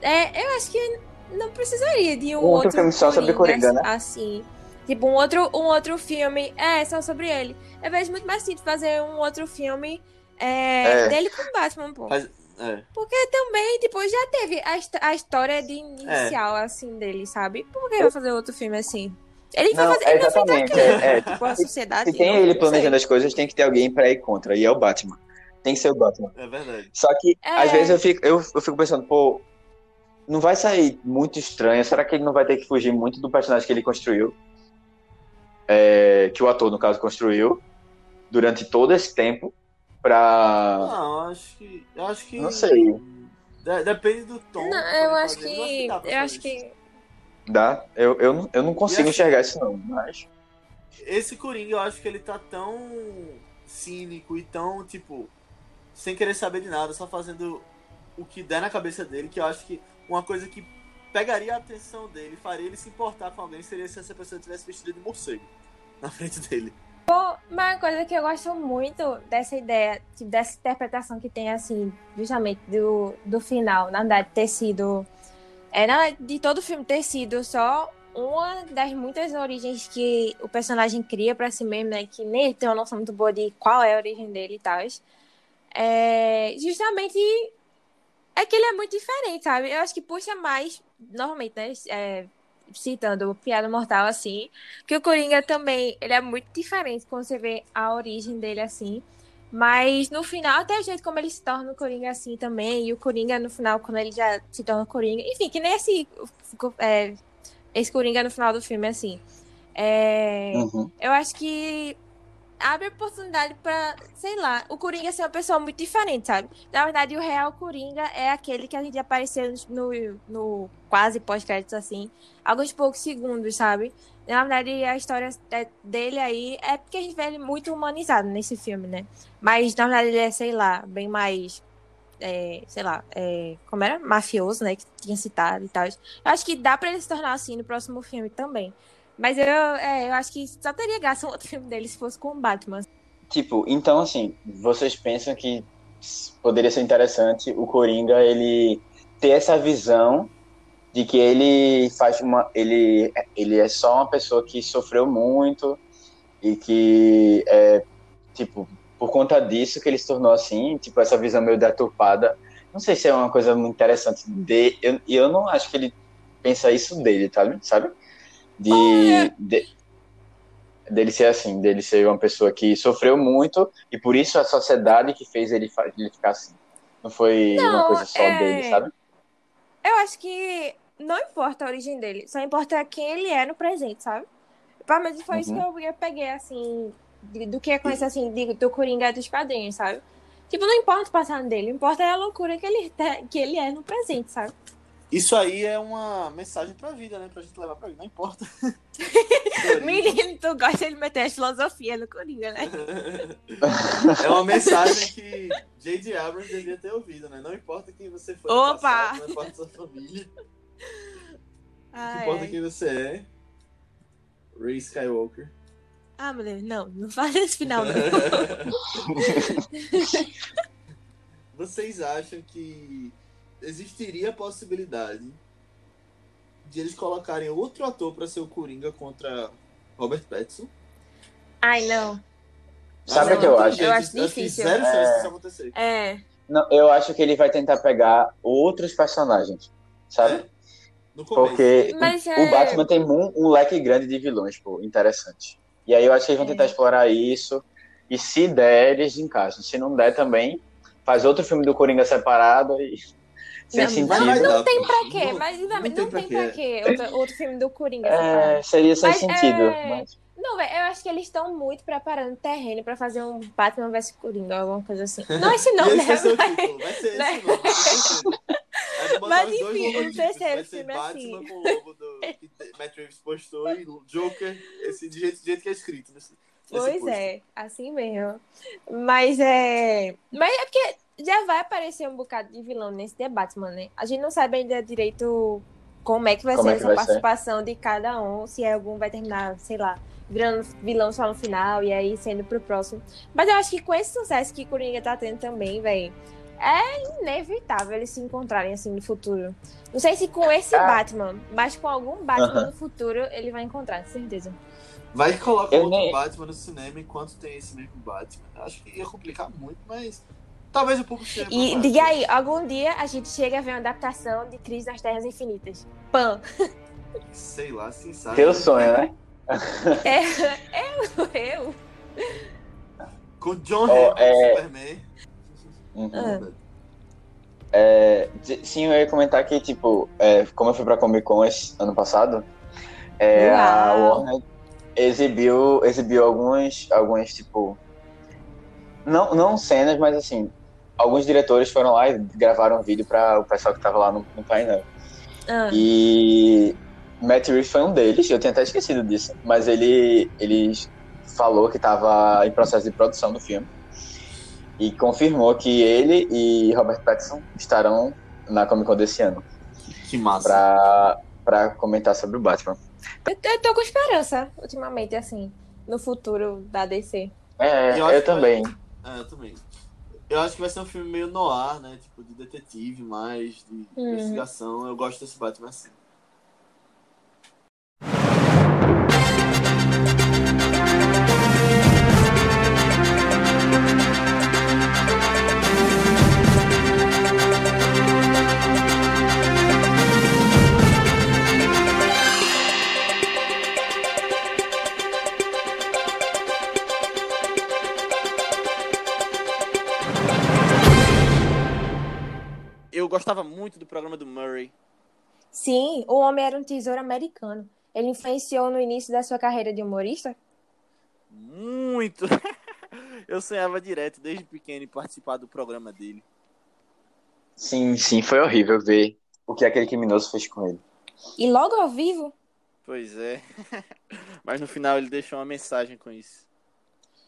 É, eu acho que não precisaria de um, Um outro filme só sobre Coringa, né? Assim. Tipo, um outro, um outro filme. É, só sobre ele. Eu vejo muito mais sentido fazer um outro filme é, É. dele com Batman, pô. Faz- É. Porque também, tipo, já teve a, a história de inicial, assim, dele, sabe? Por que vai fazer outro filme assim? Ele vai Não, fazer. Ele vai fazer exatamente. aquilo. É, é, Tipo, a sociedade. se tem ele planejando sei. as coisas, tem que ter alguém pra ir contra, e é o Batman. Tem que ser o Batman. É verdade. Só que, É. às vezes, eu fico, eu, eu fico pensando, pô, não vai sair muito estranho? Será que ele não vai ter que fugir muito do personagem que ele construiu? É, que o ator, no caso, construiu durante todo esse tempo pra. Não, eu acho que. Acho que. Não sei. De- depende do tom. Não, eu vai acho que. Eu acho que. Dá? Eu, eu, não- eu não consigo assim- enxergar isso, não, mas. Esse Coringa, eu acho que ele tá tão cínico e tão, tipo, sem querer saber de nada, só fazendo o que der na cabeça dele, que eu acho que uma coisa que pegaria a atenção dele, faria ele se importar com alguém, seria se essa pessoa tivesse vestido de morcego na frente dele. Uma coisa que eu gosto muito dessa ideia, tipo, dessa interpretação que tem, assim, justamente do, do final, na verdade, ter sido. Verdade, de todo o filme ter sido só uma das muitas origens que o personagem cria pra si mesmo, né? Que nem ele tem uma noção muito boa de qual é a origem dele e tal. É, justamente é que ele é muito diferente, sabe? Eu acho que puxa mais, normalmente, né? é, citando o Piada Mortal assim, que o Coringa também, ele é muito diferente quando você vê a origem dele assim. Mas no final, até o jeito como ele se torna o Coringa assim também, e o Coringa no final, quando ele já se torna Coringa. Enfim, que nem esse, é, esse Coringa no final do filme, assim. É, Uhum. eu acho que abre oportunidade pra, sei lá, o Coringa ser uma pessoa muito diferente, sabe? Na verdade, o real Coringa é aquele que a gente apareceu no, no quase pós-créditos, assim, alguns poucos segundos, sabe? Na verdade, a história é- dele aí é porque a gente vê ele muito humanizado nesse filme, né? Mas, na verdade, ele é, sei lá, bem mais é, sei lá, é, como era? Mafioso, né? Que tinha citado e tal. Eu acho que dá pra ele se tornar assim no próximo filme também. Mas eu, é, eu acho que só teria graça um outro filme dele se fosse com o Batman. Tipo, então assim, vocês pensam que poderia ser interessante o Coringa ele ter essa visão de que ele faz uma ele ele é só uma pessoa que sofreu muito e que é tipo por conta disso que ele se tornou assim tipo essa visão meio deturpada não sei se é uma coisa muito interessante de eu, eu não acho que ele pensa isso dele tá sabe de, de, dele ser assim, dele ser uma pessoa que sofreu muito e por isso a sociedade que fez ele, ele ficar assim. Não foi não, uma coisa só é... dele, sabe? Eu acho que não importa a origem dele, só importa quem ele é no presente, sabe? Pelo menos foi uhum. isso que eu peguei, assim, do que é conhecer, assim, de, do Coringa dos quadrinhos, sabe? Tipo, não importa o passado dele, importa a loucura que ele, que ele é no presente, sabe? Isso aí é uma mensagem pra vida, né? Pra gente levar pra vida, não importa. Menino, tu gosta de meter as filosofias no Coringa, né? é uma mensagem que J.D. Abrams devia ter ouvido, né? Não importa quem você foi Opa! Passado, não importa sua família. Ah, não importa é. quem você é. Ray Skywalker. Ah, meu Deus, não, não fale esse final, não. Vocês acham que existiria a possibilidade de eles colocarem outro ator para ser o Coringa contra Robert Pattinson. Ai, não. Sabe o que eu acho? Eu acho difícil. Zero é... chance disso acontecer. É. Não, eu acho que ele vai tentar pegar outros personagens, sabe? É. Porque Mas, o é... Batman tem um, um, leque grande de vilões, pô, interessante. E aí eu acho que eles vão tentar É. explorar isso. E se der, eles encaixam. Se não der também, faz outro filme do Coringa separado e. Não, não dar, tem pra quê, Não- mas não não, tem não pra tem pra quê outro, outro filme do Coringa É, separado. seria sem Mas, sentido. é, mas- Não, velho, eu acho que eles estão muito preparando terreno pra fazer um Batman vs Coringa, alguma coisa assim. Não esse não, né? Mas- título, vai ser né? esse botar Mas, enfim, o terceiro filme é Batman assim. com o logo do que Matt Reeves postou e Joker, esse de jeito, jeito que é escrito. Nesse, nesse Pois é, assim mesmo. Mas é. Mas é porque já vai aparecer um bocado de vilão nesse The Batman, né? A gente não sabe ainda direito como é que vai Como ser é que essa vai ser. participação de cada um, se algum vai terminar, sei lá, virando vilão só no final e aí sendo pro próximo. Mas eu acho que com esse sucesso que Coringa tá tendo também, velho, é inevitável eles se encontrarem assim no futuro. Não sei se com esse Ah. Batman, mas com algum Batman Aham. no futuro ele vai encontrar, com certeza. Vai que coloca Eu outro nem- Batman no cinema enquanto tem esse mesmo Batman. Acho que ia complicar muito, mas talvez o público seja E diga aí, algum dia a gente chega a ver uma adaptação de Crise nas Terras Infinitas. Pã. Sei lá, assim, sabe? Teu sonho, né? É, eu, eu. Com John Oh, Hammond, é- Superman. Uhum. Ah. É, sim, eu ia comentar que, tipo, é, como eu fui pra Comic Con esse ano passado, é, a. Warner exibiu, exibiu alguns, alguns, tipo, não, não cenas, mas assim, alguns diretores foram lá e gravaram um vídeo para o pessoal que tava lá no, no painel. Ah, E Matt Reeves foi um deles, eu tinha até esquecido disso, mas ele, ele falou que estava em processo de produção do filme e confirmou que ele e Robert Pattinson estarão na Comic Con desse ano Que massa. para para comentar sobre o Batman. eu, eu tô com esperança, ultimamente, assim, no futuro da DC. É, Eu eu, acho que também. É, eu também. Eu acho que vai ser um filme meio noir, né? Tipo, de detetive mais, de Uhum. investigação. Eu gosto desse Batman assim. Gostava muito do programa do Murray. Sim, o homem era um tesouro americano. Ele influenciou no início da sua carreira de humorista? Muito! Eu sonhava direto, desde pequeno, em participar do programa dele. Sim, sim, foi horrível ver o que aquele criminoso fez com ele. E logo ao vivo? Pois é. Mas no final ele deixou uma mensagem com isso.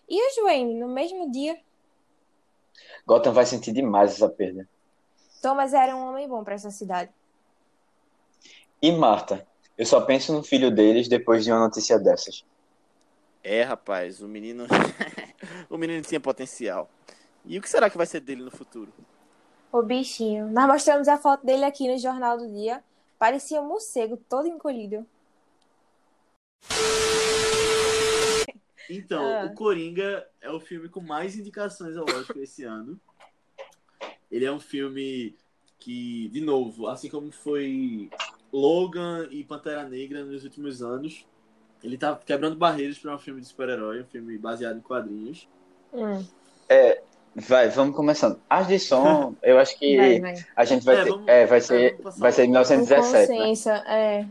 E o Joanne, no mesmo dia? Gotham vai sentir demais essa perda. Thomas era um homem bom pra essa cidade. E Marta? Eu só penso no filho deles depois de uma notícia dessas. É, rapaz, o menino. o menino tinha potencial. E o que será que vai ser dele no futuro? O bichinho. Nós mostramos a foto dele aqui no Jornal do Dia. Parecia um morcego, todo encolhido. Então, Ah. o Coringa é o filme com mais indicações ao Oscar esse ano. Ele é um filme que, de novo, assim como foi Logan e Pantera Negra nos últimos anos, ele tá quebrando barreiras para um filme de super-herói, um filme baseado em quadrinhos. Hum, Vai, vamos começando. As de som, eu acho que vai, vai. a gente vai É, ter. vamos- é, vai é, ser, vai ser logo. 1917, né? consciência, é.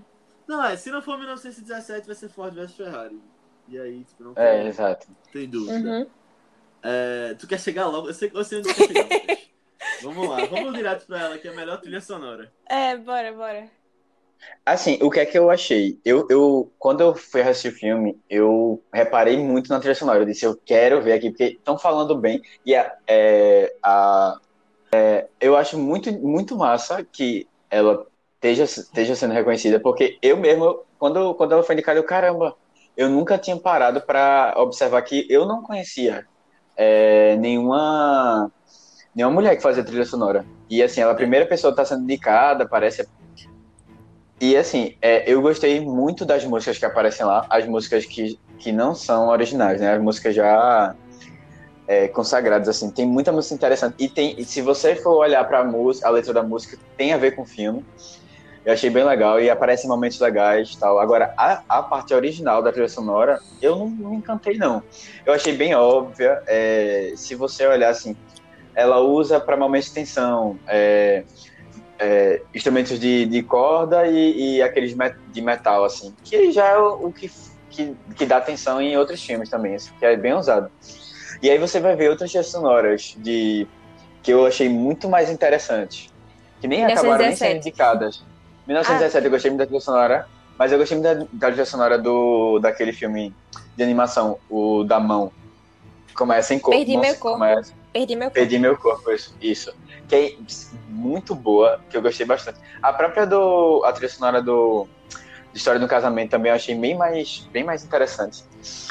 Não, é, se não for 1917, vai ser Ford vs Ferrari. E aí, tipo, não É, tem, exato. tem dúvida. Uhum. É, tu quer chegar logo? Eu sei, eu sei onde tu quer chegar. Vamos lá, vamos direto pra ela, que é a melhor trilha sonora. É, bora, bora. Assim, o que é que eu achei? Eu, eu, quando eu fui assistir o filme, eu reparei muito na trilha sonora. Eu disse, eu quero ver aqui, porque estão falando bem. E a, é, a, é, eu acho muito, muito massa que ela esteja, esteja sendo reconhecida, porque eu mesmo, quando, quando ela foi indicada, eu, caramba, eu nunca tinha parado para observar que eu não conhecia é, nenhuma, nenhuma mulher que fazia trilha sonora. E assim, ela é a primeira pessoa que está sendo indicada, parece e assim, é, eu gostei muito das músicas que aparecem lá, as músicas que, que não são originais, né? As músicas já é, consagradas, assim. Tem muita música interessante. E tem, se você for olhar para a música, a letra da música tem a ver com o filme. Eu achei bem legal e aparecem momentos legais tal. Agora, a, a parte original da trilha sonora, eu não, não me encantei, não. Eu achei bem óbvia. é, se você olhar assim, ela usa para momentos de tensão. É, é, instrumentos de, de corda e, e aqueles met- de metal, assim, que já é o, o que, que, que dá atenção em outros filmes também, assim, que é bem usado. E aí você vai ver outras sonoras de, que eu achei muito mais interessantes, que nem acabaram nem sendo 1917. indicadas. 1917 eu gostei muito da trilha sonora, mas eu gostei muito da, da trilha sonora do, daquele filme de animação, o da mão. Começa em corpo. Perdi meu corpo. Começa, Perdi meu corpo. Perdi meu corpo, isso. isso. Que é muito boa, que eu gostei bastante. A própria do. A trilha sonora do. História do Casamento também eu achei bem mais, bem mais interessante.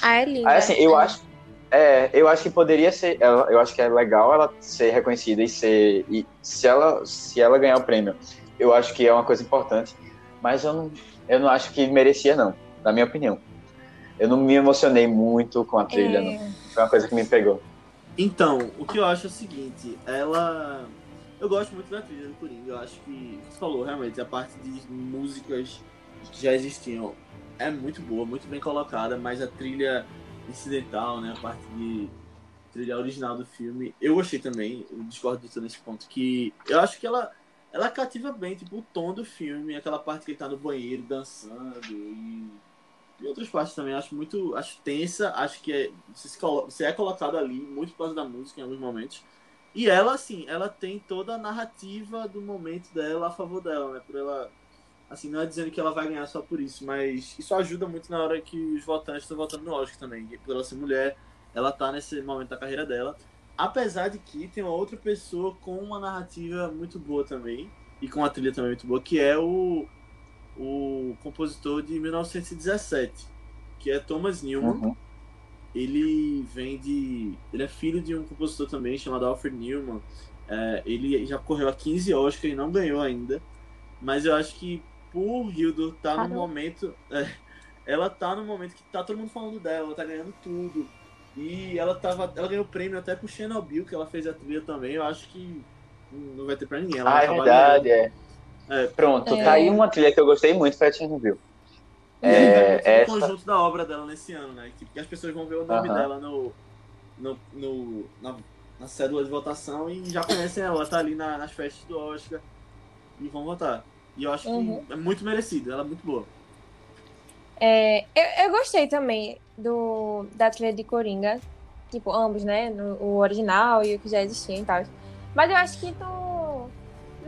Ah, é linda. Aí, assim, eu acho. É, eu acho que poderia ser. Eu acho que é legal ela ser reconhecida e ser. E se ela, se ela ganhar o prêmio, eu acho que é uma coisa importante. Mas eu não, eu não acho que merecia, não, na minha opinião. Eu não me emocionei muito com a trilha, não. É, Foi uma coisa que me pegou. Então, o que eu acho é o seguinte, ela. Eu gosto muito da trilha do Coringa, eu acho que. Você falou, realmente, a parte de músicas que já existiam é muito boa, muito bem colocada, mas a trilha incidental, né? A parte de trilha original do filme, eu gostei também, eu discordo disso nesse ponto, que eu acho que ela. Ela cativa bem, tipo, o tom do filme, aquela parte que ele tá no banheiro dançando e e outras partes também acho muito acho tensa acho que é, você, você é colocado ali muito por causa da música em alguns momentos. E ela assim ela tem toda a narrativa do momento dela a favor dela né? Por ela assim não é dizendo que ela vai ganhar só por isso mas isso ajuda muito na hora que os votantes estão votando no Oscar também. Por ela ser mulher ela tá nesse momento da carreira dela. Apesar de que tem uma outra pessoa com uma narrativa muito boa também e com uma trilha também muito boa que é o o compositor de 1917, que é Thomas Newman. Uhum. Ele vem de. Ele é filho de um compositor também chamado Alfred Newman. É, ele já correu a 15 Oscars e não ganhou ainda. Mas eu acho que por Hildur tá no momento. é, ela tá no momento que tá todo mundo falando dela, ela tá ganhando tudo. E ela tava. Ela ganhou prêmio até pro Chernobyl, que ela fez a trilha também. Eu acho que não vai ter pra ninguém. Ela Ah, é verdade, ganhando. É, Pronto, É. tá aí uma trilha que eu gostei muito, foi a Chernobyl. É, É, é essa- o conjunto da obra dela nesse ano, né? Que, que as pessoas vão ver o nome Aham. dela no, no, no- na, na cédula de votação e já conhecem ela, tá ali na- nas festas do Oscar e vão votar. E eu acho Uhum. que é muito merecido, ela é muito boa. É, eu, eu gostei também do, da trilha de Coringa. Tipo, ambos, né? No- o original e o que já existia e tal. Mas eu acho que não,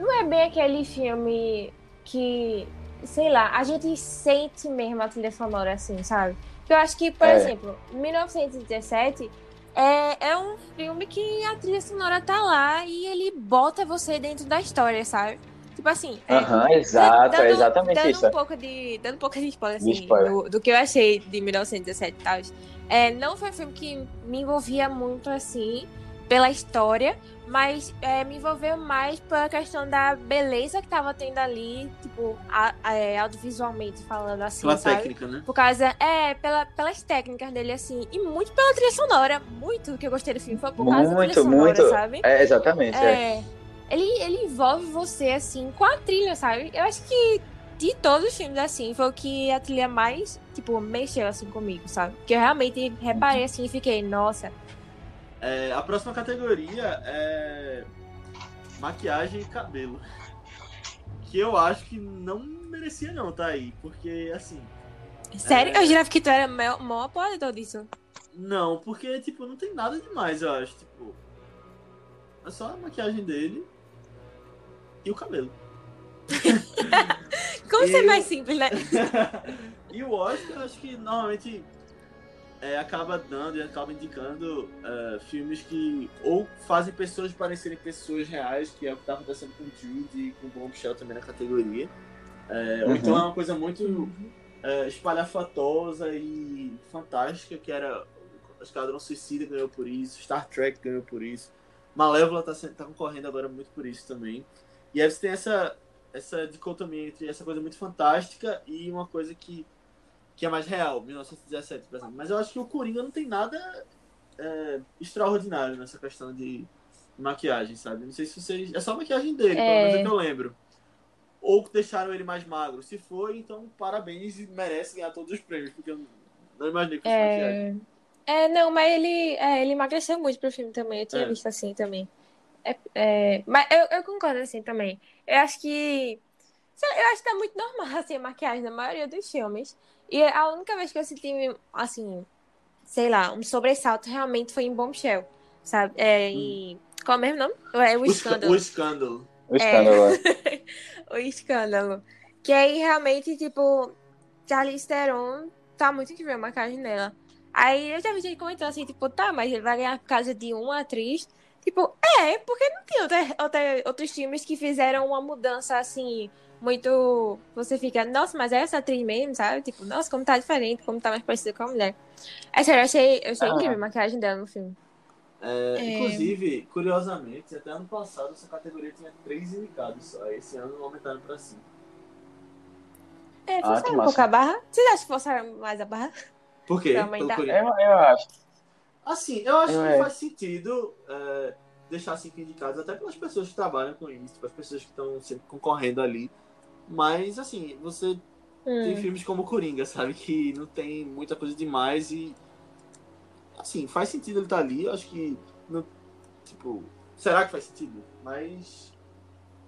não é bem aquele filme que, sei lá, a gente sente mesmo a trilha sonora assim, sabe? Eu acho que, por É. exemplo, 1917 É, é um filme que a trilha sonora tá lá e ele bota você dentro da história, sabe? Tipo assim. é, Aham, exato, dando, é exatamente dando isso. Um pouco de, dando um pouco de spoiler, assim, spoiler. Do, do que eu achei de 1917 e tal. É, não foi um filme que me envolvia muito, assim, pela história, mas é, me envolveu mais pela questão da beleza que tava tendo ali, tipo, a- a- é, audiovisualmente falando, assim, Pela sabe? técnica, né? Por causa, é, pela, pelas técnicas dele, assim, e muito pela trilha sonora. Muito que eu gostei do filme foi por causa da Muito, trilha sonora, muito. sabe? É, exatamente. é. É. Ele, ele envolve você, assim, com a trilha, sabe? Eu acho que de todos os filmes, assim, foi o que a trilha mais, tipo, mexeu, assim, comigo, sabe? Que eu realmente reparei, assim, e fiquei, nossa. É, a próxima categoria é maquiagem e cabelo. Que eu acho que não merecia não tá aí, porque assim, Sério? É. Eu jurava que tu era o maior apoiador disso. não, porque tipo, não tem nada demais, eu acho, tipo, é só a maquiagem dele e o cabelo. Como ser Eu- mais simples, né? e o Oscar, eu acho que normalmente é, acaba dando e acaba indicando é, filmes que ou fazem pessoas parecerem pessoas reais, que é o que tá acontecendo com Jude e com o Bombshell também na categoria. É, Ou Uhum. então é uma coisa muito é, espalhafatosa e fantástica, que era Esquadrão Suicida ganhou por isso, Star Trek ganhou por isso, Malévola tá, tá concorrendo agora muito por isso também. E aí você tem essa, essa dicotomia entre essa coisa muito fantástica e uma coisa que, que é mais real, 1917, por exemplo. Mas eu acho que o Coringa não tem nada é, extraordinário nessa questão de maquiagem, sabe? Não sei se vocês. É só a maquiagem dele, pelo É. menos é que eu lembro. Ou que deixaram ele mais magro. Se foi, então parabéns e merece ganhar todos os prêmios, porque eu não imaginei que fosse maquiagem. É, é, não, mas ele, é, ele emagreceu muito pro filme também. Eu tinha É. visto assim também. É, é, mas eu, eu concordo assim também. Eu acho que. Eu acho que tá muito normal assim, a maquiagem da maioria dos filmes. E a única vez que eu senti, assim, sei lá, um sobressalto realmente foi em Bombshell. Sabe? É, em. Qual é o mesmo nome? É o O, escândalo. o escândalo. O escândalo. o escândalo. Que aí realmente, tipo, Charlize Theron tá muito incrível a maquiagem dela. Aí eu já vi gente comentando assim, tipo, tá, mas ele vai ganhar por causa de uma atriz. Tipo, é, porque não tem outra, outra- outros filmes que fizeram uma mudança assim, muito. Você fica, nossa, mas é essa atriz mesmo, sabe? Tipo, nossa, como tá diferente, como tá mais parecida com a mulher. É sério, eu achei, eu achei Ah. incrível a maquiagem dela no filme. É, É. Inclusive, curiosamente, até ano passado essa categoria tinha três indicados só. Esse ano aumentaram pra cinco. É, Ah, forçaram que um massa. pouco a barra. Vocês acham que forçaram mais a barra? Por quê? Eu, eu acho. Assim, eu acho Eu que é. faz sentido é, deixar cinco indicados, até pelas pessoas que trabalham com isso, pelas pessoas que estão sempre concorrendo ali. Mas, assim, você tem Hum. filmes como Coringa, sabe? Que não tem muita coisa demais e. Assim, faz sentido ele estar ali. Eu acho que. não- tipo, será que faz sentido? Mas.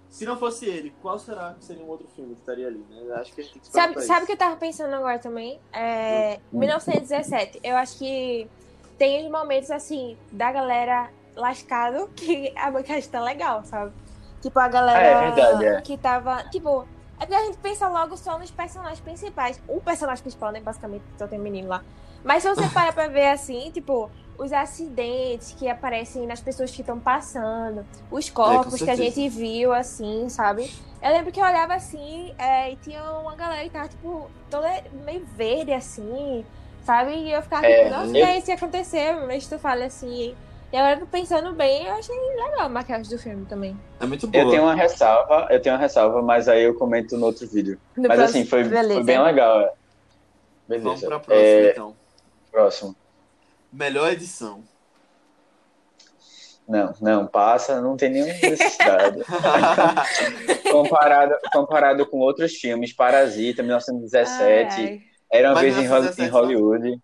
Se não fosse ele, qual será que seria um outro filme que estaria ali, né? Eu acho que a gente tem que Sabe, sabe o que eu tava pensando agora também? É, Hum. 1917. Eu acho que tem uns momentos assim da galera lascado que a maquiagem tá legal, sabe? Tipo, a galera Ah, é verdade, é. que tava. Tipo, é porque a gente pensa logo só nos personagens principais. O personagem principal, né? Basicamente, só tem menino lá. Mas se você para pra ver assim, tipo, os acidentes que aparecem nas pessoas que estão passando, os corpos que a gente viu, assim, sabe? Eu lembro que eu olhava assim é, e tinha uma galera que tava, tipo, toda meio verde, assim, sabe? E eu ficava, É, tipo, nossa, eu- que é isso que aconteceu? Mas tu fala assim. E agora pensando bem, eu achei legal a maquiagem do filme também. É muito boa. Eu tenho uma ressalva, eu tenho uma ressalva, mas aí eu comento no outro vídeo. No Mas próximo- assim, foi, beleza. foi bem legal. é. Vamos Beleza. pra próxima, É, então. próximo. Melhor edição. Não, não, passa, não tem nenhuma necessidade. comparado, comparado com outros filmes, Parasita, 1917, Ai, ai. Era uma Mas vez em, Hol- 1917 em Hollywood.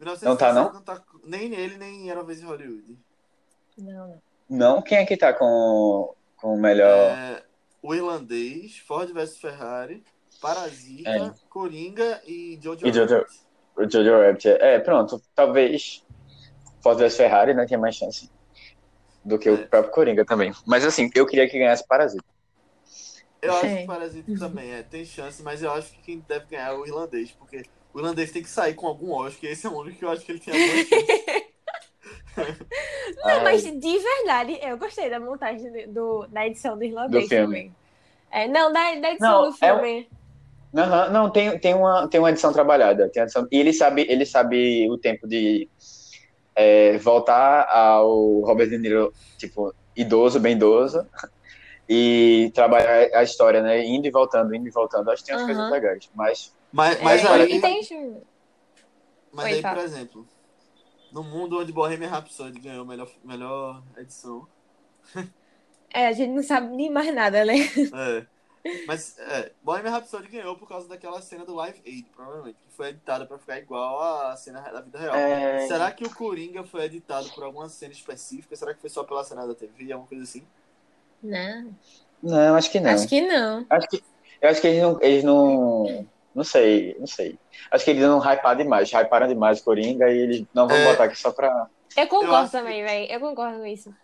1917 Não tá, não? tá nem nele, nem Era uma vez em Hollywood. Não, não. Não, quem é que tá com, com o melhor... É, o Irlandês, Ford vs Ferrari, Parasita, É. Coringa e Jojo E Jojo- Rabbit. O Jojo Rabbit. É, pronto. Talvez Ford vs Ferrari né, tenha mais chance do que É. o próprio Coringa também. Mas assim, eu queria que ganhasse Parasita. Eu acho É. que Parasita também é, tem chance, mas eu acho que quem deve ganhar é o Irlandês, porque o Irlandês tem que sair com algum Oscar, e esse é o único que eu acho que ele tem alguma chance. Não, mas de verdade, eu gostei da montagem do, da edição do irlandês Do filme. também. É, não, da, da edição Não, do é filme. Aham, não, tem, tem, uma, tem uma edição trabalhada. Tem edição- e ele sabe, ele sabe o tempo de é, voltar ao Robert De Niro, tipo, idoso, bem idoso, e trabalhar a história, né? Indo e voltando, indo e voltando. Acho que tem umas Aham. coisas legais. Mas Mas, mas É, aí, e tem. mas Oi, aí fala. por exemplo, no mundo onde Bohemian Rhapsody ganhou a melhor, melhor edição, É, a gente não sabe nem mais nada, né? É. Mas é, Bohemian Rhapsody ganhou por causa daquela cena do Live Aid, provavelmente, que foi editada pra ficar igual à cena da vida real. é, Será que o Coringa foi editado por alguma cena específica? Será que foi só pela cena da TV, alguma coisa assim? Não. não, acho que não. Acho que não. Acho que, eu acho que eles não, eles não. Não sei, não sei. Acho que eles não hyparam demais, hyparam demais o Coringa e eles não vão É. botar aqui só pra. Eu concordo que- também, velho. Eu concordo com isso. Eu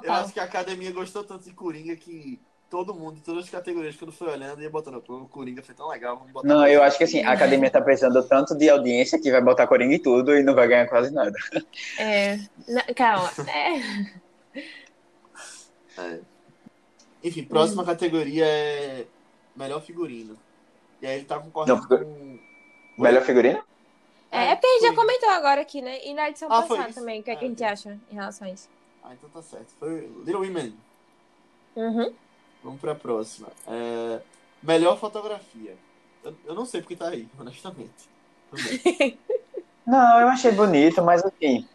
Total. acho que a academia gostou tanto de Coringa que todo mundo, todas as categorias, quando foi olhando, ia botando, pô, o Coringa foi tão legal, vamos botar. Não, eu um." acho que assim, a academia tá precisando tanto de audiência que vai botar Coringa em tudo e não vai ganhar quase nada. É. Na- calma. É. É. Enfim, próxima categoria é melhor figurino. E aí ele tá concorrendo Não, com. Melhor figurino? É, é porque a gente já comentou agora aqui, né? E na edição Ah, passada também. O que, é que Ah, a gente ok. acha em relação a isso? Ah, então tá certo. Foi Little Women. Uhum. Vamos pra próxima. É, Melhor fotografia. Eu, eu não sei porque tá aí, honestamente. Não, eu achei bonito, mas assim,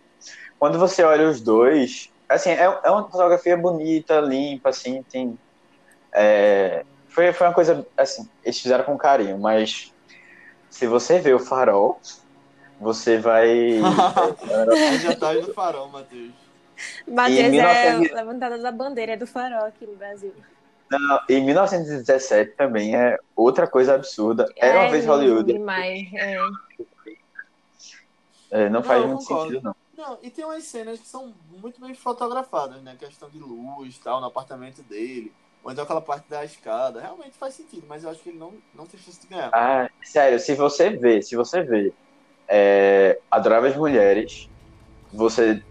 quando você olha os dois, assim, é, é uma fotografia bonita, limpa, assim, tem. é, foi, foi uma coisa, assim, eles fizeram com carinho, mas se você vê o farol, você vai. Já tá no farol, Matheus. Matheus Em é 1900 levantada da bandeira do farol aqui no Brasil. Não, em 1917 também é outra coisa absurda. Era uma É vez Hollywood. Demais. É. É, não faz Não, muito concordo. sentido, não. Não, e tem umas cenas que são muito bem fotografadas, né? Questão de luz e tal, no apartamento dele. Ou então aquela parte da escada. Realmente faz sentido, mas eu acho que ele não, não tem chance de ganhar. Ah, sério, se você vê, se você vê é, Adoráveis Mulheres, você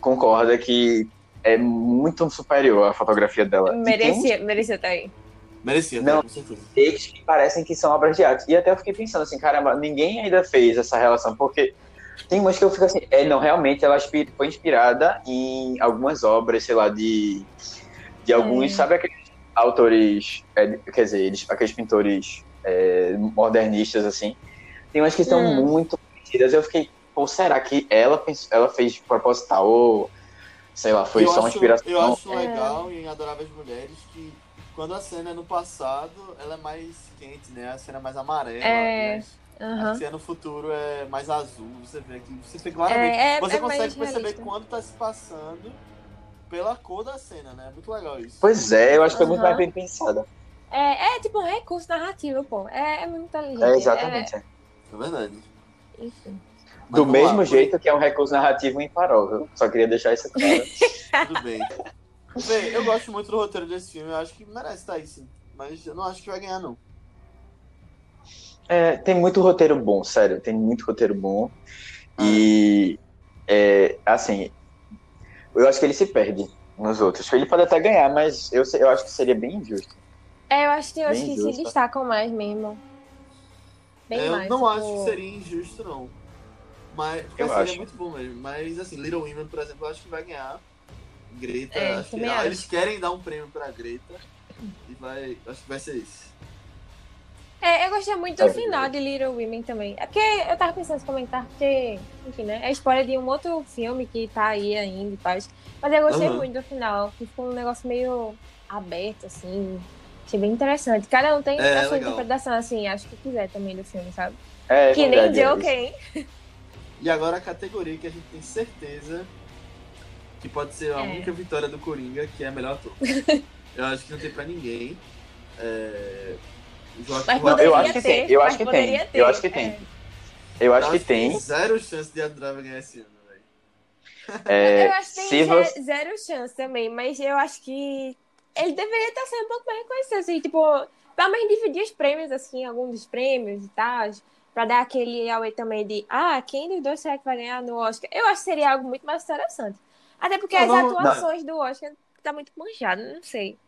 concorda que é muito superior a fotografia dela. Tem uns Merecia, merecia também. Merecia, Não. takes que parecem que são obras de arte. E até eu fiquei pensando assim, caramba, ninguém ainda fez essa relação, porque tem umas que eu fico assim, é, não, realmente ela foi inspirada em algumas obras, sei lá, de, de alguns, É. sabe aqueles autores, é, quer dizer, eles, aqueles pintores é, modernistas, assim, tem umas que são Hum. muito parecidas, eu fiquei, pô, será que ela, pensou, ela fez de proposital ou, sei lá, foi eu só uma inspiração? Eu acho É. legal em Adoráveis Mulheres que quando a cena é no passado, ela é mais quente, né? A cena é mais amarela. É. né? Aham. A cena no futuro é mais azul. Você vê aqui, você vê claramente. É, é, você é consegue perceber realista. quando tá se passando pela cor da cena, né? É muito legal isso. Pois é, eu acho que foi muito Aham. mais bem pensada. É, é tipo um recurso narrativo, pô. É, é muito inteligente. É, exatamente. É verdade. É, enfim. Mas Do mesmo lá, jeito que é um recurso narrativo em Farol, viu? Só queria deixar isso claro. Tudo bem. Bem, eu gosto muito do roteiro desse filme. Eu acho que merece estar aí, sim. Mas eu não acho que vai ganhar, não. É, tem muito roteiro bom, sério, tem muito roteiro bom. E, é, assim, eu acho que ele se perde nos outros. Ele pode até ganhar, mas eu, eu acho que seria bem injusto. É, eu acho que tem que se destacam mais mesmo. Bem eu mais. não tipo, acho que seria injusto, não. Mas, porque Eu seria acho. muito bom mesmo. Mas, assim, Little Women, por exemplo, eu acho que vai ganhar. Greta, É, acho que, ah, acho. eles querem dar um prêmio pra Greta. E vai, acho que vai ser esse. É, eu gostei muito do É. final de Little Women também. É porque eu tava pensando em comentar, porque, enfim, né? É spoiler de um outro filme que tá aí ainda e tal. Mas eu gostei Aham. muito do final, que ficou um negócio meio aberto, assim. Achei bem interessante. Cada um tem É, a sua legal. interpretação, assim, acho que quiser também do filme, sabe? É, que verdade, nem é Joker, hein? E agora a categoria que a gente tem certeza que pode ser a É. única vitória do Coringa, que é a melhor ator. eu acho que não tem pra ninguém. É... Mas eu acho que tem, eu acho que tem, eu acho que tem. Eu acho que tem. Zero chance de Andrade ganhar esse ano, velho. É, eu acho que tem você... ze- zero chance também, mas eu acho que ele deveria estar sendo um pouco mais reconhecido, assim, tipo, pelo menos dividir os prêmios, assim, alguns dos prêmios e tal, pra dar aquele away também de, ah, quem dos dois será que vai ganhar no Oscar? Eu acho que seria algo muito mais interessante. Até porque Não, as vamos- atuações do Oscar tá muito manjado, não sei.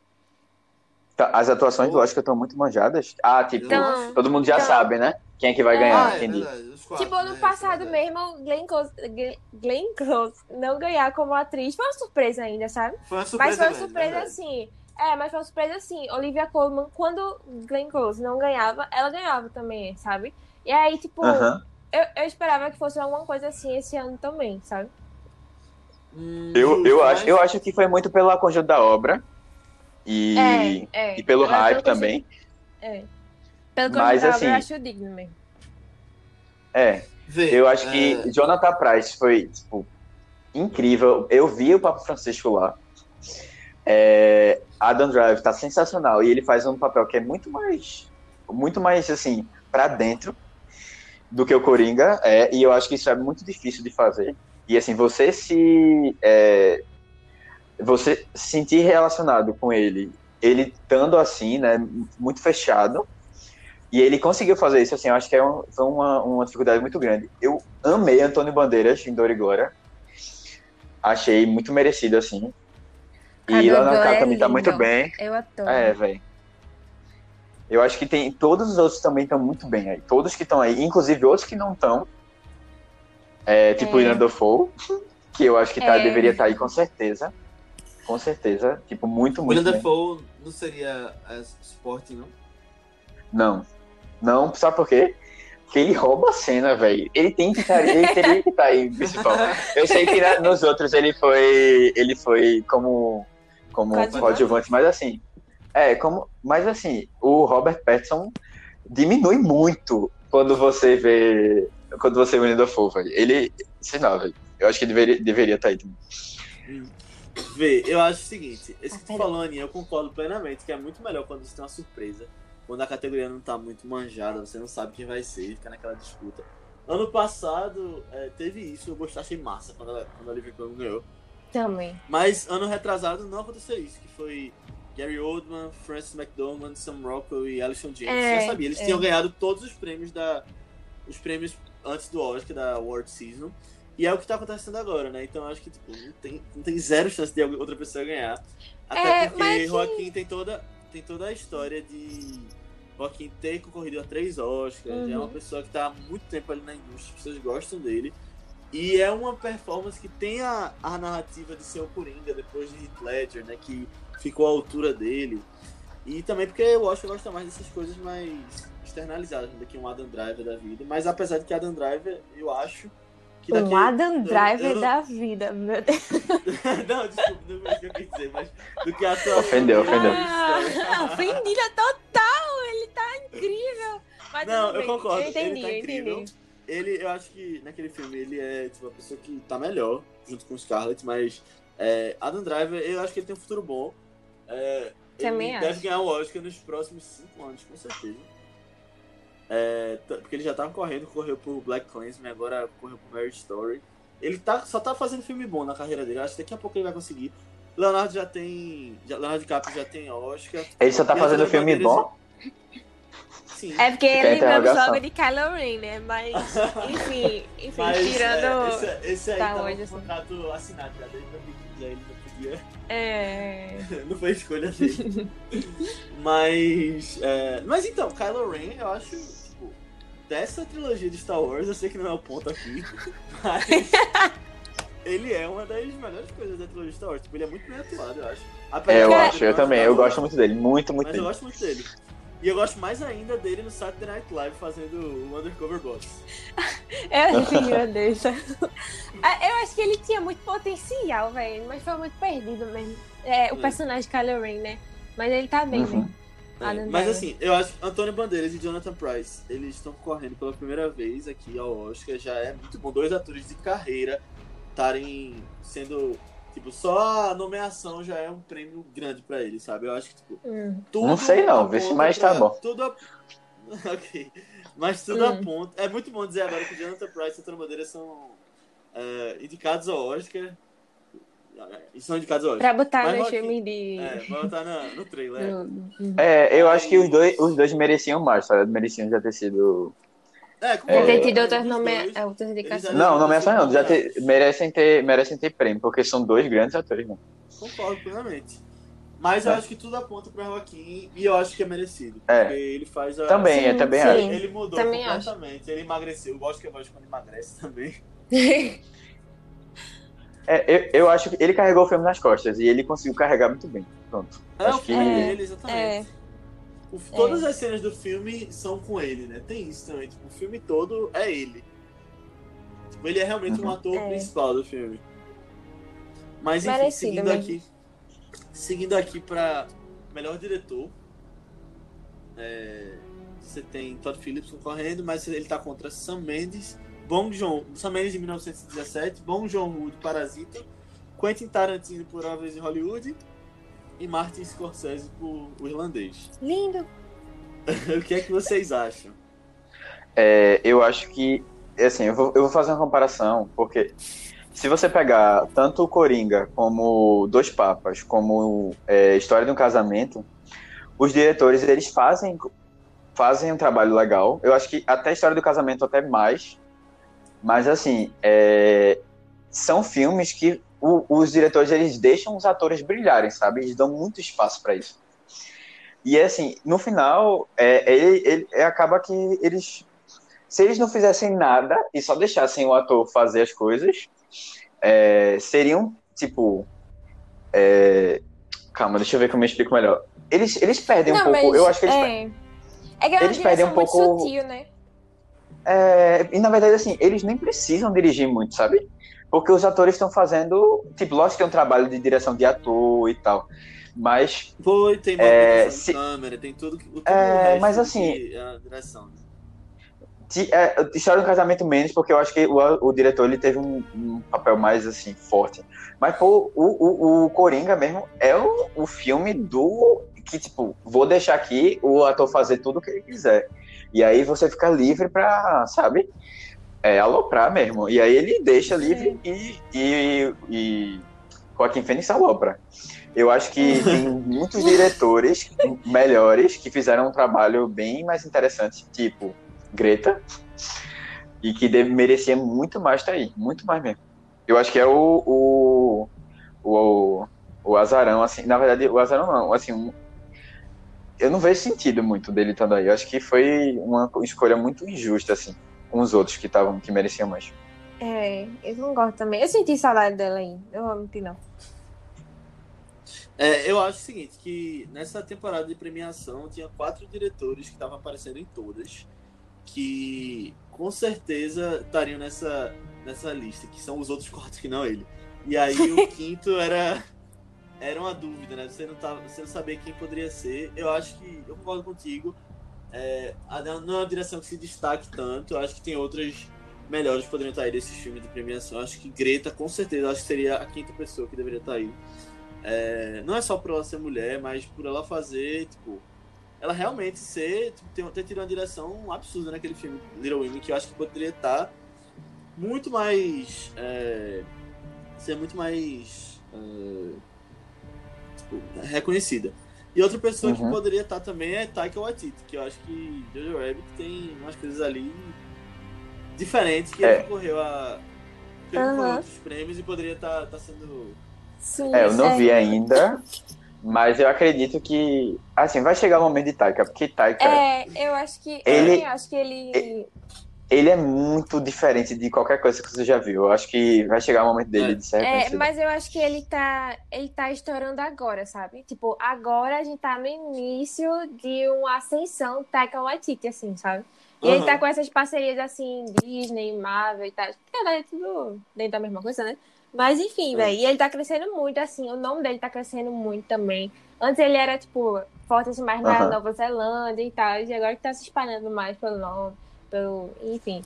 Tá, As atuações Oscar estão muito manjadas. Ah, tipo, Então, todo mundo já então- sabe, né? Quem é que vai É. ganhar, Ah, é entendi. quatro, tipo, ano né, é passado verdade. mesmo, Glenn Close, Glenn- Close não ganhar como atriz foi uma surpresa ainda, sabe? Foi uma Mas surpresa. foi uma surpresa verdade. assim. É, mas foi uma surpresa assim. Olivia Colman, quando Glenn Close não ganhava, ela ganhava também, sabe? E aí, tipo, Aham. eu, eu esperava que fosse alguma coisa assim esse ano também, sabe? Hum, Eu, eu, mas- acho, eu acho que foi muito pelo conjunto da obra e, É, é. e pelo Agora, hype também. É. Pelo que Mas, eu lembrava, eu assim, acho digno mesmo. É, Vê, eu acho que é, Jonathan Price foi, tipo, incrível. Eu vi o Papa Francisco lá. É, Adam Drive tá sensacional e ele faz um papel que é muito mais, muito mais assim, pra dentro do que o Coringa. É, e eu acho que isso é muito difícil de fazer. E assim, você se é, você se sentir relacionado com ele, ele estando assim, né, muito fechado. E ele conseguiu fazer isso, assim, eu acho que é um- foi uma, uma dificuldade muito grande. Eu amei Antônio Bandeiras em Dor e Glória. Achei muito merecido, assim. E lá na cara é também tá muito bem. Eu adoro. É, velho. Eu acho que tem. Todos os outros também estão muito bem aí. Todos que estão aí, inclusive outros que não estão. É, tipo É. William Dafoe, que eu acho que tá, É. deveria estar aí com certeza. Com certeza. Tipo, muito, muito. William. Dafoe não seria é, Sporting, não? Não. Não, sabe por quê? Porque ele rouba a cena, velho. Ele tem que estar, ele teria que estar aí, principal. Eu sei que na- nos outros ele foi, ele foi como, como Coadjuvante. mas assim, é como, mas assim, o Robert Pattinson diminui muito quando você vê, quando você vê o Dafoe, velho. Ele, sei lá, velho. Eu acho que deveria, deveria estar aí também. Vê, eu acho o seguinte, esse que tu falou, Aninha, eu concordo plenamente, que é muito melhor quando você tem uma surpresa. Quando a categoria não tá muito manjada, você não sabe quem vai ser, fica naquela disputa. Ano passado é, teve isso, eu gostei, achei massa quando, ela, quando a Colman ganhou. Também. Mas ano retrasado não aconteceu isso, que foi Gary Oldman, Francis McDormand, Sam Rockwell e Alison James. É, Já sabia, eles é. tinham ganhado todos os prêmios da os prêmios antes do Oscar da Award Season. E é o que tá acontecendo agora, né? Então acho que tipo, não, tem, não tem zero chance de outra pessoa ganhar. Até É, porque que- Joaquim tem toda, tem toda a história de Joaquim ter concorrido a três Oscars. É uma Uhum. pessoa que tá há muito tempo ali na indústria, as pessoas gostam dele. E é uma performance que tem a, a narrativa de ser o Coringa depois de Heath Ledger, né? Que ficou à altura dele. E também porque eu acho que eu gosto mais dessas coisas mais externalizadas, né, do que um Adam Driver da vida. Mas apesar de que Adam Driver, eu acho que daqui... Um Adam Driver não- da vida, meu Deus. não, desculpa, não foi isso que eu quis dizer, mas do que a atuação Ofendeu, ofendeu. Ah, ofendida total, ele tá incrível. Mas Não, eu concordo, Eu entendi, ele tá eu incrível. entendi. Ele, eu acho que naquele filme ele é tipo a pessoa que tá melhor, junto com o Scarlett, mas é, Adam Driver, eu acho que ele tem um futuro bom. É, Também ele deve acho. ganhar o Oscar nos próximos cinco anos, com certeza. É, porque ele já tava correndo, correu por Black Clansman, agora correu por Marriage Story. Ele tá, só tá fazendo filme bom na carreira dele, acho que daqui a pouco ele vai conseguir. Leonardo já tem. já- Leonardo DiCaprio já tem Oscar. Ele só tá fazendo filme bom? Sim. É porque Fica a lembramos interrogação. logo de Kylo Ren, né? Mas, enfim, enfim, Mas, tirando. é, esse, esse aí Star tava Wars, com assim. o contrato assinado já desde 2015, aí ele não podia. É. não foi escolha dele. mas. é, mas então, Kylo Ren, eu acho, dessa trilogia de Star Wars, eu sei que não é o ponto aqui, mas. ele é uma das melhores coisas da trilogia de Star Wars. Tipo, ele é muito bem atuado, eu acho. Apesar É, eu acho, eu também. Eu gosto muito dele, muito, muito Mas eu dele. gosto muito dele. E eu gosto mais ainda dele no Saturday Night Live fazendo o Undercover Boss. Eu entendi, meu Deus. Ah, Eu acho que ele tinha muito potencial, velho. Mas foi muito perdido mesmo. É, o É. personagem Kylo Ren, né? Mas ele tá bem, Uhum. né? É, mas assim, eu acho que Antônio Bandeiras e Jonathan Price, eles estão correndo pela primeira vez aqui ao Oscar, já é muito bom. Dois atores de carreira estarem sendo. Tipo, só a nomeação já é um prêmio grande pra eles, sabe? Eu acho que, tipo, Hum. tudo. Não sei não, vê se mais tá bom. Tudo a... Ok. Mas tudo Hum. aponta. É muito bom dizer agora que Jonathan Price e Antônio Bandeiras são é, indicados ao Oscar. E são indicados Oscar. Pra botar Mas no filme de. É, vai botar na- no trailer. É, eu acho que os dois, os dois mereciam mais, sabe? Mereciam já ter sido É, Ele concordo. tem tido outras, nome... é, outras indicações. Não, nomeação não. Já te- merecem, ter, merecem ter prêmio, porque são dois grandes atores, né? Concordo plenamente. Mas eu É. acho que tudo aponta pra Joaquim e eu acho que é merecido. É. Porque ele faz a. Também, eu também sim. acho. Ele mudou Também completamente. Ele emagreceu. Eu gosto que a voz quando emagrece também. É, eu, eu acho que ele carregou o filme nas costas e ele conseguiu carregar muito bem. Pronto. É Acho que- É, dele, exatamente. é. O- todas as cenas do filme são com ele, né? Tem isso também. Tipo, o filme todo é ele. Tipo, ele é realmente um Uhum. ator É. principal do filme. Mas enfim, Merecido seguindo mesmo. aqui. Seguindo aqui pra melhor diretor. é, você tem Todd Phillips concorrendo, mas ele tá contra Sam Mendes, Bong Joon, Sam Mendes de 1917, Bong Joon-ho de Parasita, Quentin Tarantino por Uma Vez em Hollywood e Martin Scorsese por O Irlandês. Lindo. o que é que vocês acham? É, eu acho que, assim, eu vou, eu vou fazer uma comparação, porque se você pegar tanto o Coringa como Dois Papas, como é, História de um Casamento, os diretores, eles fazem, fazem um trabalho legal. Eu acho que até a História do Casamento até mais, mas assim, é, são filmes que o- os diretores, eles deixam os atores brilharem, sabe? Eles dão muito espaço para isso. E assim, no final, é, ele, ele- é, acaba que eles se eles não fizessem nada e só deixassem o ator fazer as coisas, é, seriam, tipo. é, calma, deixa eu ver como eu explico melhor. Eles, eles perdem um Não, pouco. mas Eu acho que eles. é. É que é eles perdem um pouco- sutil, né? É, e na verdade, assim, eles nem precisam dirigir muito, sabe? Porque os atores estão fazendo. Tipo, lógico que tem um trabalho de direção de ator e tal. Mas Foi, tem É, movimentação se- de câmera, tem tudo, que- tudo É, mas assim- que é a direção. né? É, História do Casamento menos, porque eu acho que o, o diretor ele teve um, um papel mais assim forte. Mas pô, o, o, o Coringa mesmo é o, o filme do que tipo vou deixar aqui o ator fazer tudo o que ele quiser e aí você fica livre pra, sabe, é, aloprar mesmo. E aí ele deixa livre e, e, e Joaquim Fênix alopra. Eu acho que tem muitos diretores melhores que fizeram um trabalho bem mais interessante, tipo Greta, e que deve, merecia muito mais estar aí, muito mais mesmo. Eu acho que é o, o, o, o azarão, assim, na verdade, o azarão não, assim, um- eu não vejo sentido muito dele estando aí. Eu acho que foi uma escolha muito injusta, assim, com os outros que estavam, que mereciam mais. É, eu não gosto também. Eu senti saudade dela aí. Eu não mentir, não. É, eu acho o seguinte, que nessa temporada de premiação tinha quatro diretores que estavam aparecendo em todas, que com certeza estariam nessa, nessa lista, que são os outros quatro que não ele. E aí o quinto era era uma dúvida, né? Você não, tava, você não sabia quem poderia ser. Eu acho que, eu concordo contigo, é, não é uma direção que se destaque tanto, eu acho que tem outras melhores que poderiam estar aí desses filmes de premiação. Eu acho que Greta, com certeza, acho que seria a quinta pessoa que deveria estar aí. É, não é só por ela ser mulher, mas por ela fazer, tipo, ela realmente ser, tipo, ter, ter tido uma direção absurda naquele filme Little Women, que eu acho que poderia estar muito mais. é, ser muito mais. é, tipo, reconhecida. E outra pessoa que Uhum. poderia estar também é Taika Waititi, que eu acho que Jojo Rabbit tem umas coisas ali diferentes que É. ele concorreu a. que Aham. outros prêmios e poderia estar sendo. Sim, É, eu não vi ainda, mas eu acredito que, assim, vai chegar o momento de Taika, porque Taika, É, eu acho que. Ele- Eu acho que ele. ele é muito diferente de qualquer coisa que você já viu. Eu acho que vai chegar o momento dele É. de ser É, mas eu acho que ele tá, ele tá estourando agora, sabe? Tipo, agora a gente tá no início de uma ascensão Taika Waititi, assim, sabe? E ele Aham. tá com essas parcerias, assim, Disney, Marvel e tal. Que é tudo dentro da mesma coisa, né? Mas enfim, É. velho. E ele tá crescendo muito, assim. O nome dele tá crescendo muito também. Antes ele era, tipo, forte assim, mais na Aham. Nova Zelândia e tal. E agora que tá se espalhando mais pelo nome, pelo. Enfim.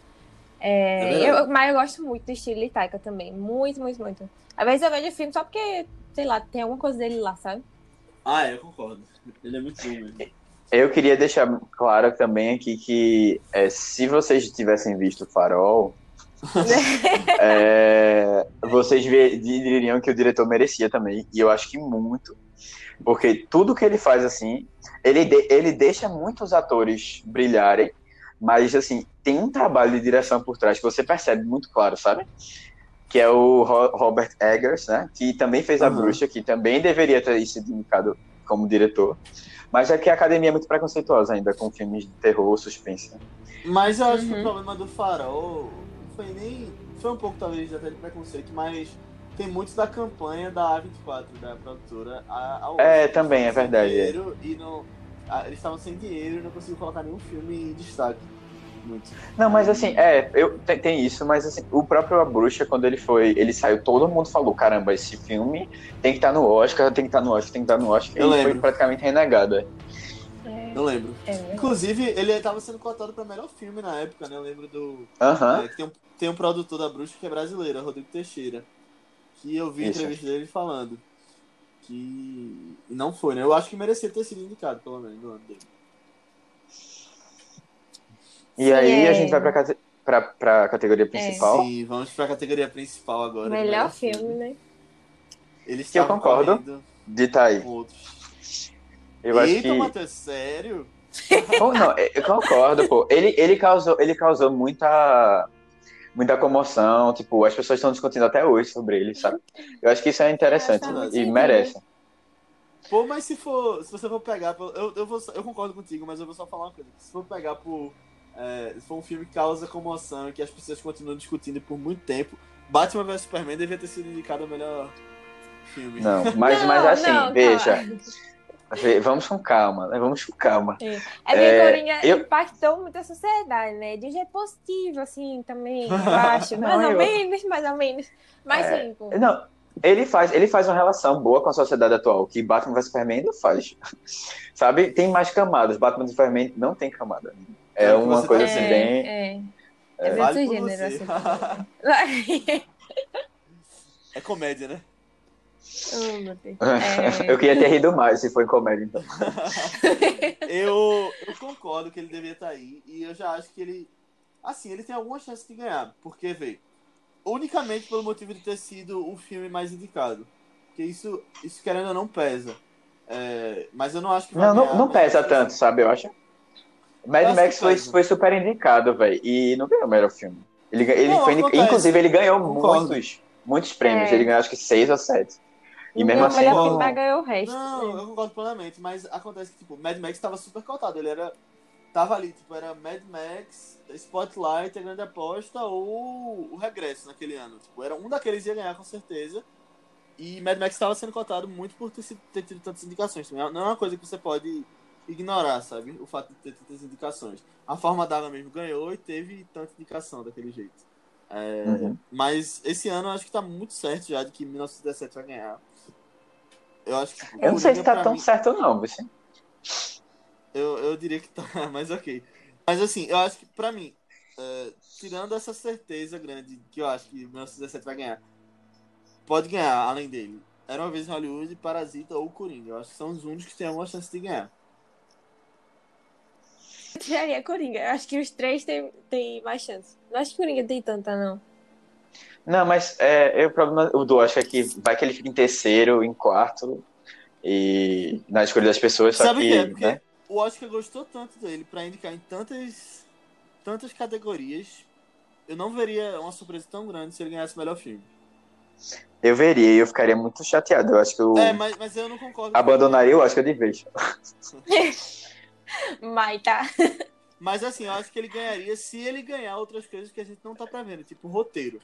É, É eu, mas eu gosto muito do estilo de Taika também. Muito, muito, muito. Às vezes eu vejo filme só porque, sei lá, tem alguma coisa dele lá, sabe? Ah, é, eu concordo. Ele é muito bom mesmo. Eu queria deixar claro também aqui que é, se vocês tivessem visto Farol, é, vocês diriam que o diretor merecia também, e eu acho que muito, porque tudo que ele faz assim, ele, de- ele deixa muitos atores brilharem, Mas, assim, tem um trabalho de direção por trás que você percebe muito claro, sabe? Que é o Ro- Robert Eggers, né? Que também fez A. Bruxa, que também deveria ter sido indicado como diretor. Mas é que a academia é muito preconceituosa ainda com filmes de terror, suspense. né? Mas eu acho que Uhum. o problema do Farol não foi nem. Foi um pouco, talvez, até de preconceito, mas tem muito da campanha da A24, da produtora. A, ao É, também, é verdade, é. E não, eles estavam sem dinheiro e não conseguiram colocar nenhum filme em destaque. Muito. Não, mas assim, é, eu, tem, tem isso, mas assim, o próprio A Bruxa, quando ele foi, ele saiu, todo mundo falou, caramba, esse filme tem que estar no Oscar, tem que estar no Oscar, tem que estar no Oscar, Eu e foi lembro. praticamente renegado. é. É, Eu lembro. é verdade. Inclusive, ele estava sendo cotado para melhor filme na época, né? Eu lembro do. Aham, é, que tem, um, tem um produtor da Bruxa que é brasileiro, é Rodrigo Teixeira. Que eu vi a Isso. entrevista dele falando. Que não foi, né? Eu acho que merecia ter sido indicado, pelo menos, no ano dele. E Sim, aí é. a gente vai pra, cate- pra, pra categoria principal. Sim, vamos pra categoria principal agora. Melhor filme, né? Eles Que eu concordo. De tá aí. Eu acho Eita, que. Matheus, sério? Não, eu concordo, pô. Ele, ele, causou, ele causou muita, muita comoção. Tipo, as pessoas estão discutindo até hoje sobre ele, sabe? Eu acho que isso é interessante e merece. Pô, mas se for. Se você for pegar. Eu, eu, vou, eu concordo contigo, mas eu vou só falar uma coisa. Se for pegar por. é, se for um filme que causa comoção e que as pessoas continuam discutindo por muito tempo, Batman vs Superman devia ter sido indicado ao melhor filme. Não, mas, Não, mas assim, não, veja, calma. Vamos com calma, né? Vamos com calma. É porque É, Coringa eu- impactou muito a sociedade, né? De um jeito positivo, assim, também, eu acho. Não, mais ou eu- menos, mais ou menos. Mas É, sim, pô. Não, ele faz, ele faz uma relação boa com a sociedade atual, que Batman vs Superman não faz. Sabe? Tem mais camadas. Batman vs Superman não tem camada. É É uma você coisa assim, é, bem. é. É, bem Vale por gênero, você. assim. é comédia, né? Oh. É. Eu queria ter rido mais se for em comédia, então. Eu, eu concordo que ele devia estar aí. E eu já acho que ele. Assim, ele tem alguma chance de ganhar. Porque, vê. Unicamente pelo motivo de ter sido o filme mais indicado. Porque isso, isso querendo ou não, pesa. É, mas eu não acho que vai Não, não, ganhar, não mas pesa tanto, sabe? Eu acho. Mad Eu Max foi, pesa. foi super indicado, velho. E não ganhou o melhor filme. Ele, ele Não, foi acontece. Inclusive, ele ganhou Concordo. muitos, muitos prêmios. É. Ele ganhou acho que seis ou sete. E mesmo Não, assim. não- vai ganhar o resto. Não, né? eu concordo plenamente, mas acontece que, tipo, Mad Max tava super cotado. Ele era. Tava ali, tipo, era Mad Max, Spotlight, a grande aposta ou o regresso naquele ano. Tipo, era um daqueles ia ganhar com certeza. E Mad Max estava sendo cotado muito por ter, sido- ter tido tantas indicações. também. Não é uma coisa que você pode ignorar, sabe? O fato de ter tantas indicações. A forma d'água mesmo ganhou e teve tanta indicação daquele jeito. É, Uhum. Mas esse ano eu acho que tá muito certo já de que 1917 vai ganhar. Eu acho que. tipo, Eu não sei se tá tão mim- certo, não, você. eu, eu diria que tá, mas ok. Mas assim, eu acho que pra mim, é, tirando essa certeza grande que eu acho que 1917 vai ganhar, pode ganhar além dele. Era uma vez em Hollywood, Parasita ou Coringa. Eu acho que são os únicos que têm alguma chance de ganhar. Eu tiraria Coringa. Eu acho que os três têm têm mais chance. Não acho que Coringa tem tanta, não. Não, mas é, é o problema o do Oscar é que vai que ele fica em terceiro, em quarto, e na escolha das pessoas, Sabe o que, que é? Porque né? o Oscar gostou tanto dele pra indicar em tantas, tantas categorias. Eu não veria uma surpresa tão grande se ele ganhasse o melhor filme. Eu veria e eu ficaria muito chateado. Eu acho que eu É, mas, mas eu não concordo. abandonaria o Oscar de vez. Mas tá. Mas assim, eu acho que ele ganharia se ele ganhar outras coisas que a gente não tá prevendo, tipo roteiro.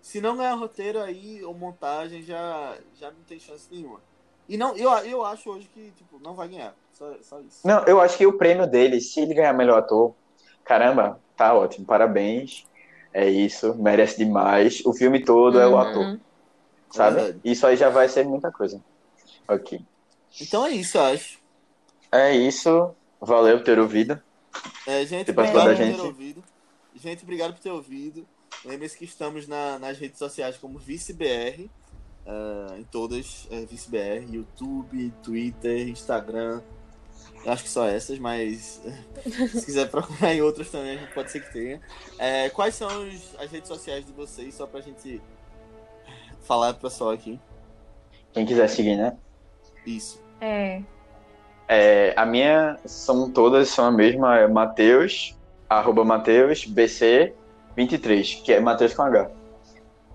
Se não ganhar roteiro, aí ou montagem já, já não tem chance nenhuma. E não, eu, eu acho hoje que tipo, não vai ganhar. Só, só isso. Não, eu acho que o prêmio dele, se ele ganhar melhor ator, caramba, tá ótimo, parabéns. É isso, merece demais. O filme todo é o Uhum. ator, sabe? Verdade. Isso aí já vai ser muita coisa. Ok. Então é isso, eu acho. É isso. Valeu por ter ouvido. É, gente, obrigado por ter gente? ouvido. Gente, obrigado por ter ouvido. Lembre-se que estamos na- nas redes sociais como ViceBR. eh, em todas, é, ViceBR, YouTube, Twitter, Instagram. Eu acho que só essas, mas se quiser procurar em outras também, a gente pode ser que tenha. É, quais são os- as redes sociais de vocês, só pra gente falar pro pessoal aqui? Quem quiser seguir, né? Isso. É. É, a minha são todas são a mesma, é Matheus arroba Mateus BC23, que é Mateus com H.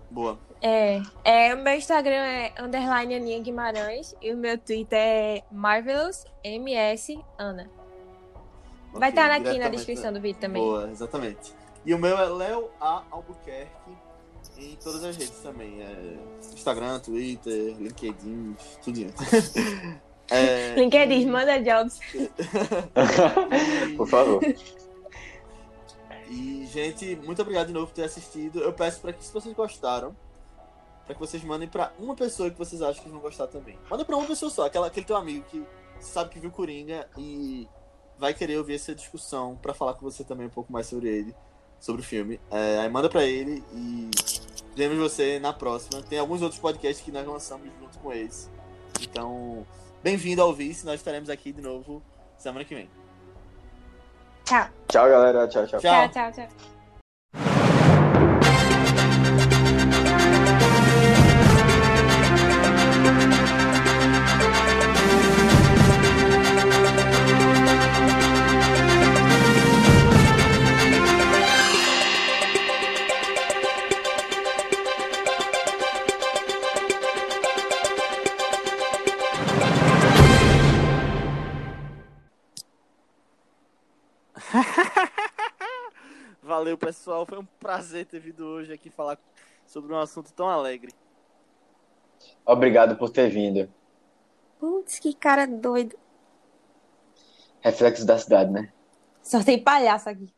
Boa. É, é, o meu Instagram é underline Aninha Guimarães e o meu Twitter é Marvelous MS Ana. Vai Ok, estar aqui na descrição do vídeo também. Boa, exatamente. E o meu é Léo A. Albuquerque em todas as redes também. É Instagram, Twitter, LinkedIn, tudo é, LinkedIn, manda jobs. Por favor. E, gente, muito obrigado de novo por ter assistido. Eu peço para que, se vocês gostaram, para que vocês mandem para uma pessoa que vocês acham que vão gostar também. Manda para uma pessoa só, aquela, aquele teu amigo que sabe que viu Coringa e vai querer ouvir essa discussão para falar com você também um pouco mais sobre ele, sobre o filme. É, aí manda para ele e vemos você na próxima. Tem alguns outros podcasts que nós lançamos junto com eles. Então, bem-vindo ao Vice. Nós estaremos aqui de novo semana que vem. Tchau. Tchau, galera. Tchau, tchau. Tchau. Tchau, tchau, Valeu, pessoal. Foi um prazer ter vindo hoje aqui falar sobre um assunto tão alegre. Obrigado por ter vindo. Putz, que cara doido. Reflexo da cidade, né? Só tem palhaço aqui.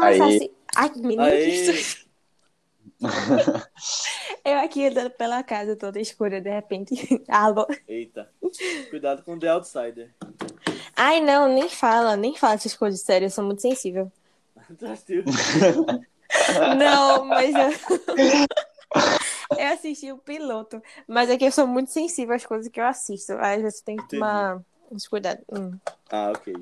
Começasse. Aí. Ai, que menino. Aê! Eu aqui andando pela casa toda escura, de repente. Alô. Eita. Cuidado com The Outsider. Ai, não, nem fala, nem fala essas coisas sérias, eu sou muito sensível. Assistiu? Não, mas eu. eu assisti o piloto. Mas é que eu sou muito sensível às coisas que eu assisto. Aí você tem que tomar uns cuidados. Hum. Ah, ok.